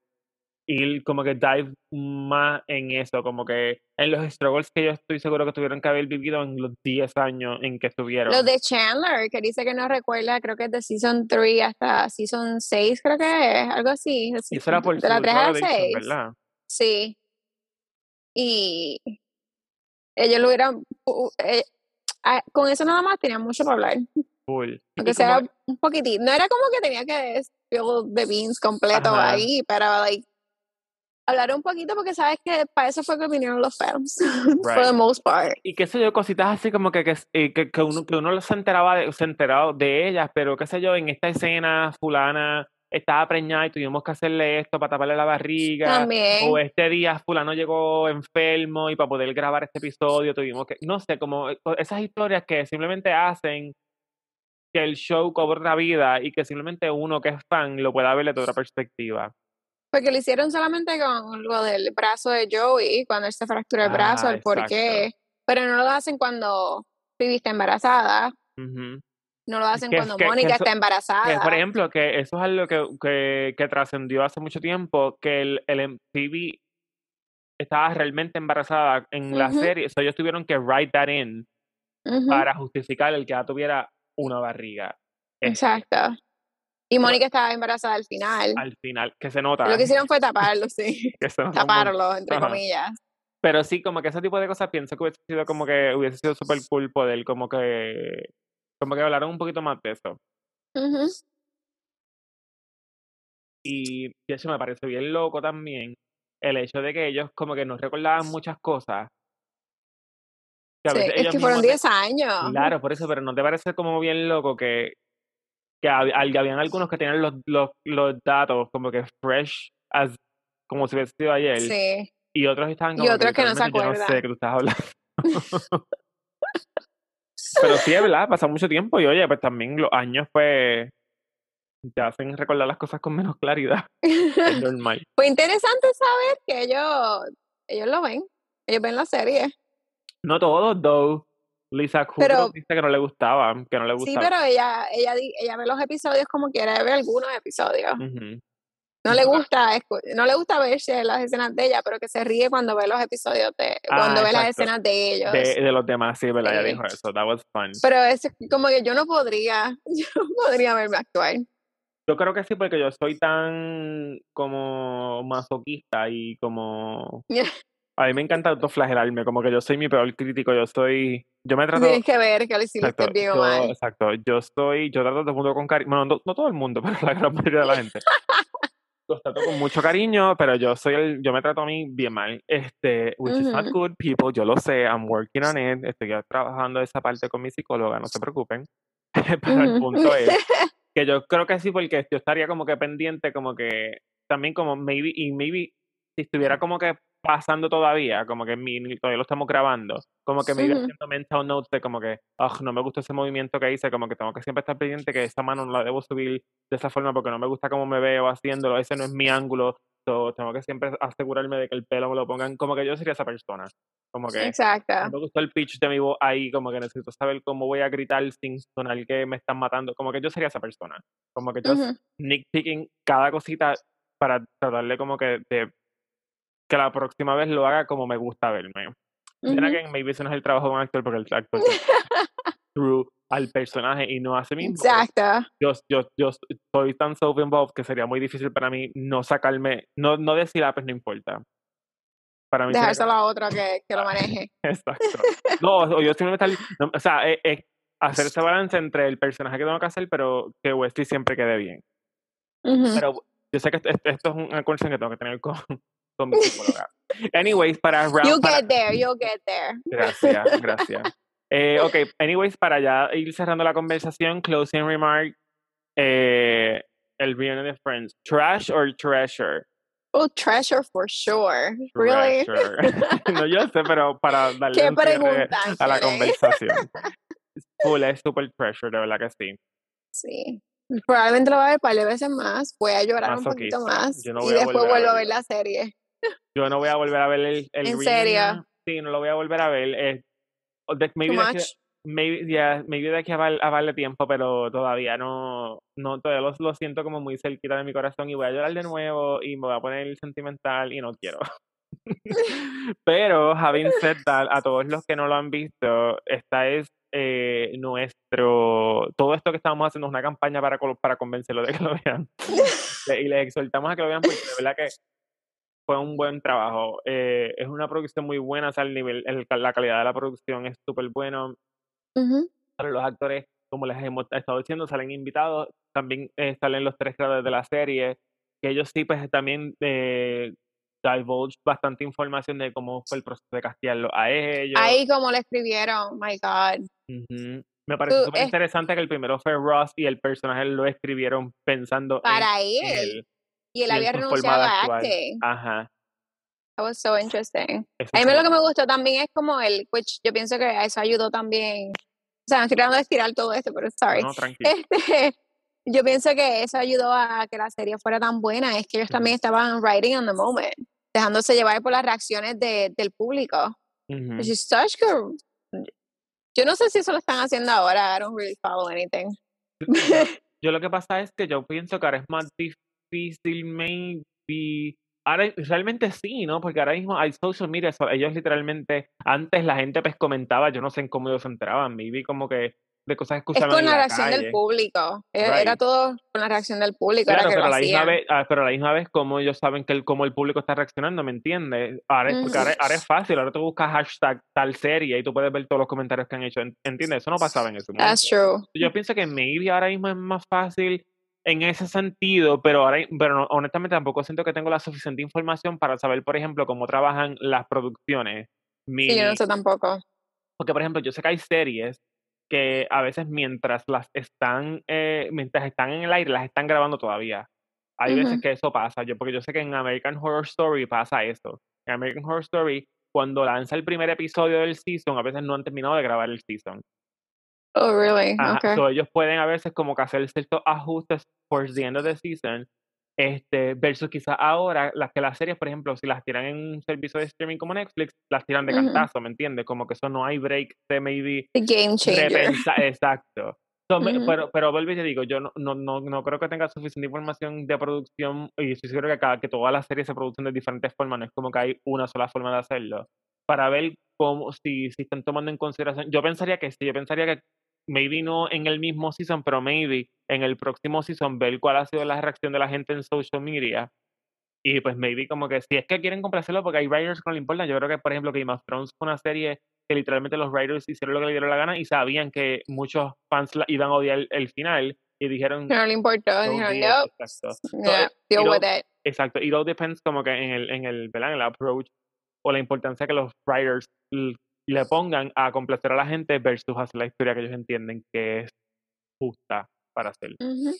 ir como que dive más en eso, como que en los struggles que yo estoy seguro que tuvieron que haber vivido en los 10 años en que estuvieron. Lo de Chandler, que dice que no recuerda, creo que es de Season 3 hasta Season 6, creo que es, algo así. de y eso era por de la su 3 a la drug addiction, 6. ¿verdad? Sí. Y ellos lo hubieran. eh, con eso nada más tenían mucho para hablar. Y Aunque sea como- un poquitito. No era como que tenía que the beans completo Ajá. ahí, pero like, hablar un poquito porque sabes que para eso fue que vinieron los fans, for the most part. Y qué sé yo, cositas así como que, que, que, que uno, que uno se enteraba de, se enteraba de ellas, pero qué sé yo, en esta escena fulana estaba preñada y tuvimos que hacerle esto para taparle la barriga. También. O este día fulano llegó enfermo y para poder grabar este episodio tuvimos que, no sé, como esas historias que simplemente hacen que el show cobra vida y que simplemente uno que es fan lo pueda ver de otra perspectiva. Porque lo hicieron solamente con lo del brazo de Joey, cuando él se fracturó el brazo, Ah, el por qué. Pero no lo hacen cuando Phoebe está embarazada. No lo hacen Que- cuando que- que Mónica eso- está embarazada. Por ejemplo, que eso es algo que, que, que trascendió hace mucho tiempo, que el, el estaba realmente embarazada en la serie, so ellos tuvieron que write that in para justificar el que ya tuviera una barriga. Este, Exacto. Y Mónica estaba embarazada al final. Al final, que se nota. Lo que hicieron fue taparlo, sí. Taparlo, entre Ajá. comillas. Pero sí, como que ese tipo de cosas pienso que hubiese sido como que hubiese sido súper cool poder como que como que hablaron un poquito más de eso. Y de hecho me parece bien loco también el hecho de que ellos como que no recordaban muchas cosas. Que a Sí, veces es que fueron mismos te- 10 años. Claro, por eso, pero ¿no te parece como bien loco que, que habían algunos que tenían los, los, los datos como que fresh as como si hubiese sido ayer Sí. y otros estaban Y como otros que no se literalmente, yo no sé acuerdan. de qué tú estás hablando. pero sí, es verdad, pasa mucho tiempo y oye, pues también los años pues te hacen recordar las cosas con menos claridad. Es normal. Fue interesante saber que ellos, ellos lo ven. Ellos ven la serie. No todos, though. Lisa Kudrow dice que no le gustaba, que no le Sí, gustaba. pero ella, ella, ella ve los episodios como quiere ver algunos episodios. Ujú. No le gusta, no le gusta verse las escenas de ella, pero que se ríe cuando ve los episodios de, Ah, cuando ve las exacto. escenas de ellos. de, de los demás, sí, ¿verdad? Ella Sí. dijo eso. That was fun. Pero es como que yo no podría, yo no podría verme actuar. Yo creo que sí, porque yo soy tan como masoquista y como... A mí me encanta autoflagelarme, como que yo soy mi peor crítico, yo soy... Yo me trato... Tienes que ver que lo hiciste Exacto, bien o yo, mal. exacto, yo estoy, yo trato a todo el mundo con cariño, bueno, no, no todo el mundo, pero la gran mayoría de la gente. Los trato con mucho cariño, pero yo soy el, yo me trato a mí bien mal. Este, which is not good, people, yo lo sé, I'm working on it, estoy trabajando esa parte con mi psicóloga, no se preocupen. pero el Ujú. punto es que yo creo que sí, porque yo estaría como que pendiente, como que también como maybe, y maybe si estuviera como que pasando todavía, como que mi, todavía lo estamos grabando, como que me iba haciendo mental notes de como que, "Ugh, no me gustó ese movimiento que hice, como que tengo que siempre estar pendiente que esa mano no la debo subir de esa forma porque no me gusta cómo me veo haciéndolo, ese no es mi ángulo, so, tengo que siempre asegurarme de que el pelo me lo pongan, como que yo sería esa persona, como que Exacto. no me gustó el pitch de mi voz ahí, como que necesito saber cómo voy a gritar sin sonar que me están matando, como que yo sería esa persona, como que yo Ujú. nitpicking cada cosita para tratarle como que de que la próxima vez lo haga como me gusta verme. Then Ujú. again, maybe ese no es el trabajo de un actor porque el actor es true al personaje y no a sí mismo. Exacto. Yo, yo, yo soy tan self-involved que sería muy difícil para mí no sacarme, no, no decir, ah, pues no importa. Para mí Dejárselo a otro que, que lo maneje. Exacto. No, o yo simplemente, no, o sea, es, es hacer ese balance entre el personaje que tengo que hacer, pero que Wesley siempre quede bien. Ujú. Pero yo sé que esto, esto es una conversación que tengo que tener con, con mi psicóloga. Anyways, para round, You para- get there, you'll get there. Gracias, gracias. Eh, ok, anyways, para ya ir cerrando la conversación, closing remark, eh, el reunion de Friends, trash or treasure? Oh, treasure for sure. Really? Treasure. no, yo sé, pero para darle ¿Qué un a la conversación. Full es super treasure, de verdad que sí. Sí. Probablemente lo va a ver un par de veces más. Voy a llorar un poquito Masoquista. más. No y voy después a vuelvo a ver la serie. Yo no voy a volver a ver el, el ¿En serio? Sí, no lo voy a volver a ver. Eh, Too maybe, de aquí, much. maybe, yeah, maybe de aquí a, val- a darle tiempo, pero todavía no, no todavía lo, lo siento como muy cerquita de mi corazón y voy a llorar de nuevo y me voy a poner sentimental y no quiero. pero, having said that, a todos los que no lo han visto, esta es eh, nuestro, todo esto que estamos haciendo es una campaña para, para convencerlos de que lo vean. Y les exhortamos a que lo vean porque de verdad que fue un buen trabajo. Eh, es una producción muy buena, o sea, el nivel, el- la calidad de la producción es súper. Para los actores, como les hemos estado diciendo, salen invitados, también eh, salen los tres creadores de la serie, que ellos sí, pues también eh, divulged bastante información de cómo fue el proceso de castigarlo a ellos. Ahí como le escribieron, my God. Me parece súper es- interesante que el primero fue Ross y el personaje lo escribieron pensando Para en él. él. Y él había renunciado a acting. Ajá. That was so interesting. eso A mí lo fue- que me gustó también es como el, which yo pienso que eso ayudó también. O sea, me estoy tratando de estirar todo esto, pero sorry. No, tranquilo. Este, yo pienso que eso ayudó a que la serie fuera tan buena. Es que ellos también estaban writing on the moment, dejándose llevar por las reacciones de, del público. Ujú. Which is such good. Yo no sé si eso lo están haciendo ahora. I don't really follow anything. Yo lo que pasa es que yo pienso que ahora es más difícil, maybe. Ahora realmente sí, ¿no? Porque ahora mismo hay social media. so- ellos literalmente, antes la gente pues comentaba, yo no sé en cómo ellos se enteraban, maybe como que de cosas que Es con la la reacción calle. del público. E- Era Right. todo con la reacción del público. era Claro, que pero a lo la misma vez, ah, pero la misma vez, como ellos saben que el, cómo el público está reaccionando, ¿me entiendes? Ahora, es- porque ahora, ahora es fácil, ahora tú buscas hashtag tal serie y tú puedes ver todos los comentarios que han hecho, ¿en- ¿entiendes? Eso no pasaba en ese momento. That's true. Yo pienso que maybe ahora mismo es más fácil en ese sentido, pero ahora, pero honestamente tampoco siento que tengo la suficiente información para saber, por ejemplo, cómo trabajan las producciones. Mi, Sí, yo no sé tampoco. porque, por ejemplo, yo sé que hay series que a veces mientras las están, eh, mientras están en el aire, las están grabando todavía. Hay veces que eso pasa, yo, porque yo sé que en American Horror Story pasa eso. En American Horror Story, cuando lanza el primer episodio del season, a veces no han terminado de grabar el season. Oh, really? Ajá, Okay. so ellos pueden a veces como que hacer ciertos ajustes por the end of the season, este, versus quizás ahora las que las series, por ejemplo, si las tiran en un servicio de streaming como Netflix, las tiran de Ujú. cantazo, ¿me entiendes? Como que eso no hay break de maybe The game changer. exacto. So, me- Ujú. pero, pero vuelvo y te digo, yo no, no, no, no creo que tenga suficiente información de producción y estoy seguro que, cada, que todas las series se producen de diferentes formas, no es como que hay una sola forma de hacerlo. Para ver cómo, si, si están tomando en consideración, yo pensaría que sí, yo pensaría que maybe no en el mismo season, pero maybe en el próximo season ver cuál ha sido la reacción de la gente en social media. Y pues maybe como que si es que quieren complacerlo porque hay writers que no le importan, yo creo que por ejemplo Game of Thrones fue una serie que literalmente los writers hicieron lo que le dieron la gana y sabían que muchos fans la iban a odiar el, el final y dijeron No le importó. "So Dijeron, be it", nope. exacto. Yeah, deal all- with it. exacto it all depends como que en el en el ¿verdad? en el approach o la importancia que los writers le pongan a complacer a la gente versus hacer la historia que ellos entienden que es justa para hacer Ujú.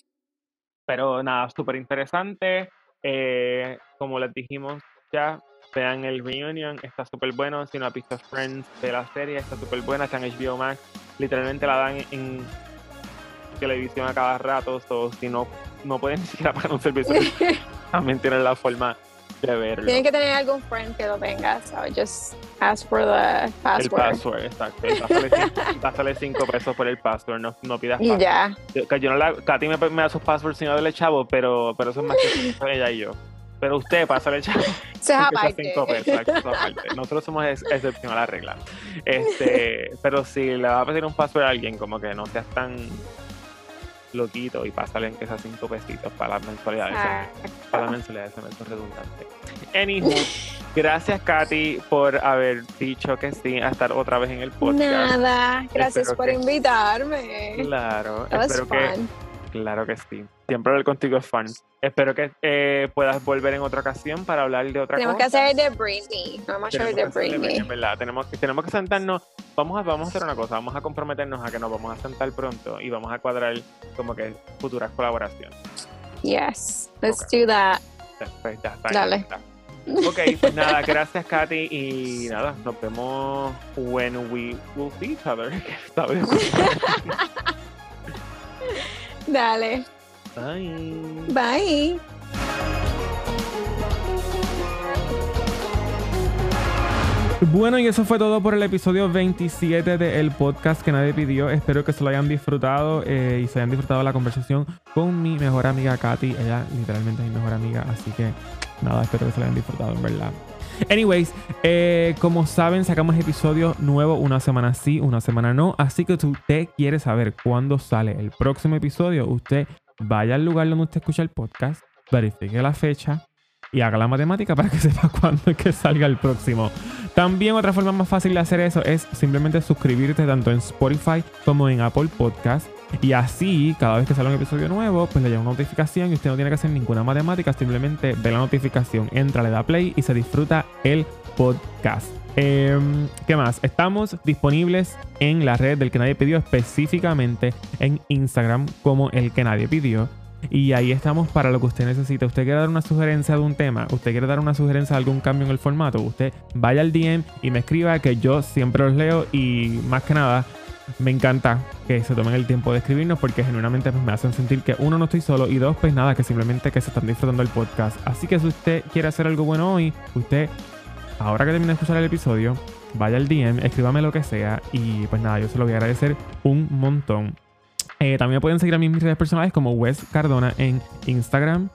pero nada, súper interesante. Eh, como les dijimos ya, vean el reunion, está súper bueno. Si no has visto Friends de la serie, está súper buena. Está en HBO Max. Literalmente la dan en televisión a cada rato. So, si no, no pueden ni siquiera pagar un servicio, también tienen la forma de verlo. Tienes que tener algún friend que lo tenga. So just ask for the El password. password, exacto. Y Pásale, cin- pásale cinco pesos por el password, no, no pidas Y password. ya. Yo, que yo no la, Katy me, me da sus passwords sin darle chavo, pero, pero eso es más que ella y yo. Pero usted, pásale chavo. Aparte. cinco pesos, aparte. Nosotros somos ex- excepción a la regla. Este, pero si le va a pedir un password a alguien, como que no seas tan loquito y pásale en que sea cinco pesitos para las mensualidades. Para las mensualidades, se me hizo redundante. Anywho, gracias Katy por haber dicho que sí a estar otra vez en el podcast. Nada. Gracias Espero por que- invitarme. Claro, That espero que. Claro que sí. Siempre hablar contigo es fun. Espero que eh, puedas volver en otra ocasión para hablar de otra Tenemos que cosa. hacer de Britney. Vamos a hacer Tenemos de que Britney. verdad. Tenemos que, tenemos que sentarnos. Vamos a, vamos a hacer una cosa. Vamos a comprometernos a que nos vamos a sentar pronto y vamos a cuadrar como que futuras colaboraciones. Yes. Let's Okay. do that. Está. Dale. está. Ok, pues nada, gracias Katy y nada, nos vemos when we will see each other. Dale. Bye. Bye. Bueno, y eso fue todo por el episodio 27 del podcast que nadie pidió. Espero que se lo hayan disfrutado eh, y se hayan disfrutado la conversación con mi mejor amiga Katy. Ella literalmente es mi mejor amiga, así que nada, espero que se lo hayan disfrutado en verdad. Anyways, eh, como saben, sacamos episodio nuevo una semana sí, una semana no. Así que si usted quiere saber cuándo sale el próximo episodio, usted vaya al lugar donde usted escucha el podcast, verifique la fecha y haga la matemática para que sepa cuándo es que salga el próximo. También otra forma más fácil de hacer eso es simplemente suscribirte tanto en Spotify como en Apple Podcast. Y así, cada vez que sale un episodio nuevo, pues le llega una notificación y usted no tiene que hacer ninguna matemática, simplemente ve la notificación, entra, le da play y se disfruta el podcast. Em, ¿Qué más? Estamos disponibles en la red del que nadie pidió, específicamente en Instagram como el que nadie pidió. Y ahí estamos para lo que usted necesita. Usted quiere dar una sugerencia de un tema, usted quiere dar una sugerencia de algún cambio en el formato, usted vaya al DM y me escriba que yo siempre los leo y más que nada me encanta que se tomen el tiempo de escribirnos porque genuinamente pues, me hacen sentir que uno no estoy solo y dos pues nada que simplemente que se están disfrutando el podcast. Así que si usted quiere hacer algo bueno hoy, usted ahora que termine de escuchar el episodio, vaya al DM, escríbame lo que sea y pues nada, yo se lo voy a agradecer un montón. Eh, también pueden seguir a mí mis redes personales como Wes Cardona en Instagram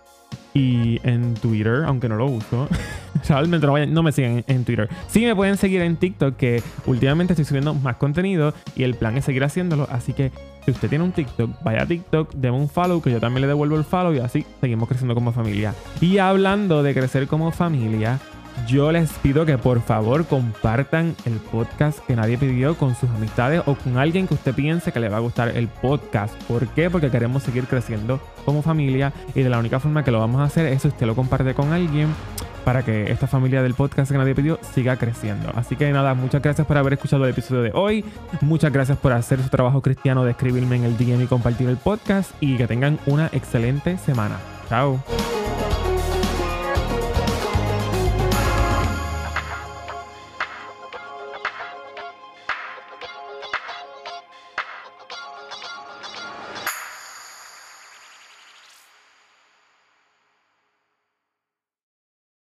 y en Twitter, aunque no lo uso. Realmente no, no me siguen en, Twitter. Sí me pueden seguir en TikTok, que últimamente estoy subiendo más contenido y el plan es seguir haciéndolo. Así que si usted tiene un TikTok, vaya a TikTok, déme un follow, que yo también le devuelvo el follow y así seguimos creciendo como familia. Y hablando de crecer como familia, yo les pido que por favor compartan el podcast que nadie pidió con sus amistades o con alguien que usted piense que le va a gustar el podcast. ¿Por qué? Porque queremos seguir creciendo como familia y de la única forma que lo vamos a hacer es si usted lo comparte con alguien para que esta familia del podcast que nadie pidió siga creciendo. Así que nada, muchas gracias por haber escuchado el episodio de hoy. Muchas gracias por hacer su trabajo cristiano de escribirme en el DM y compartir el podcast y que tengan una excelente semana. Chao.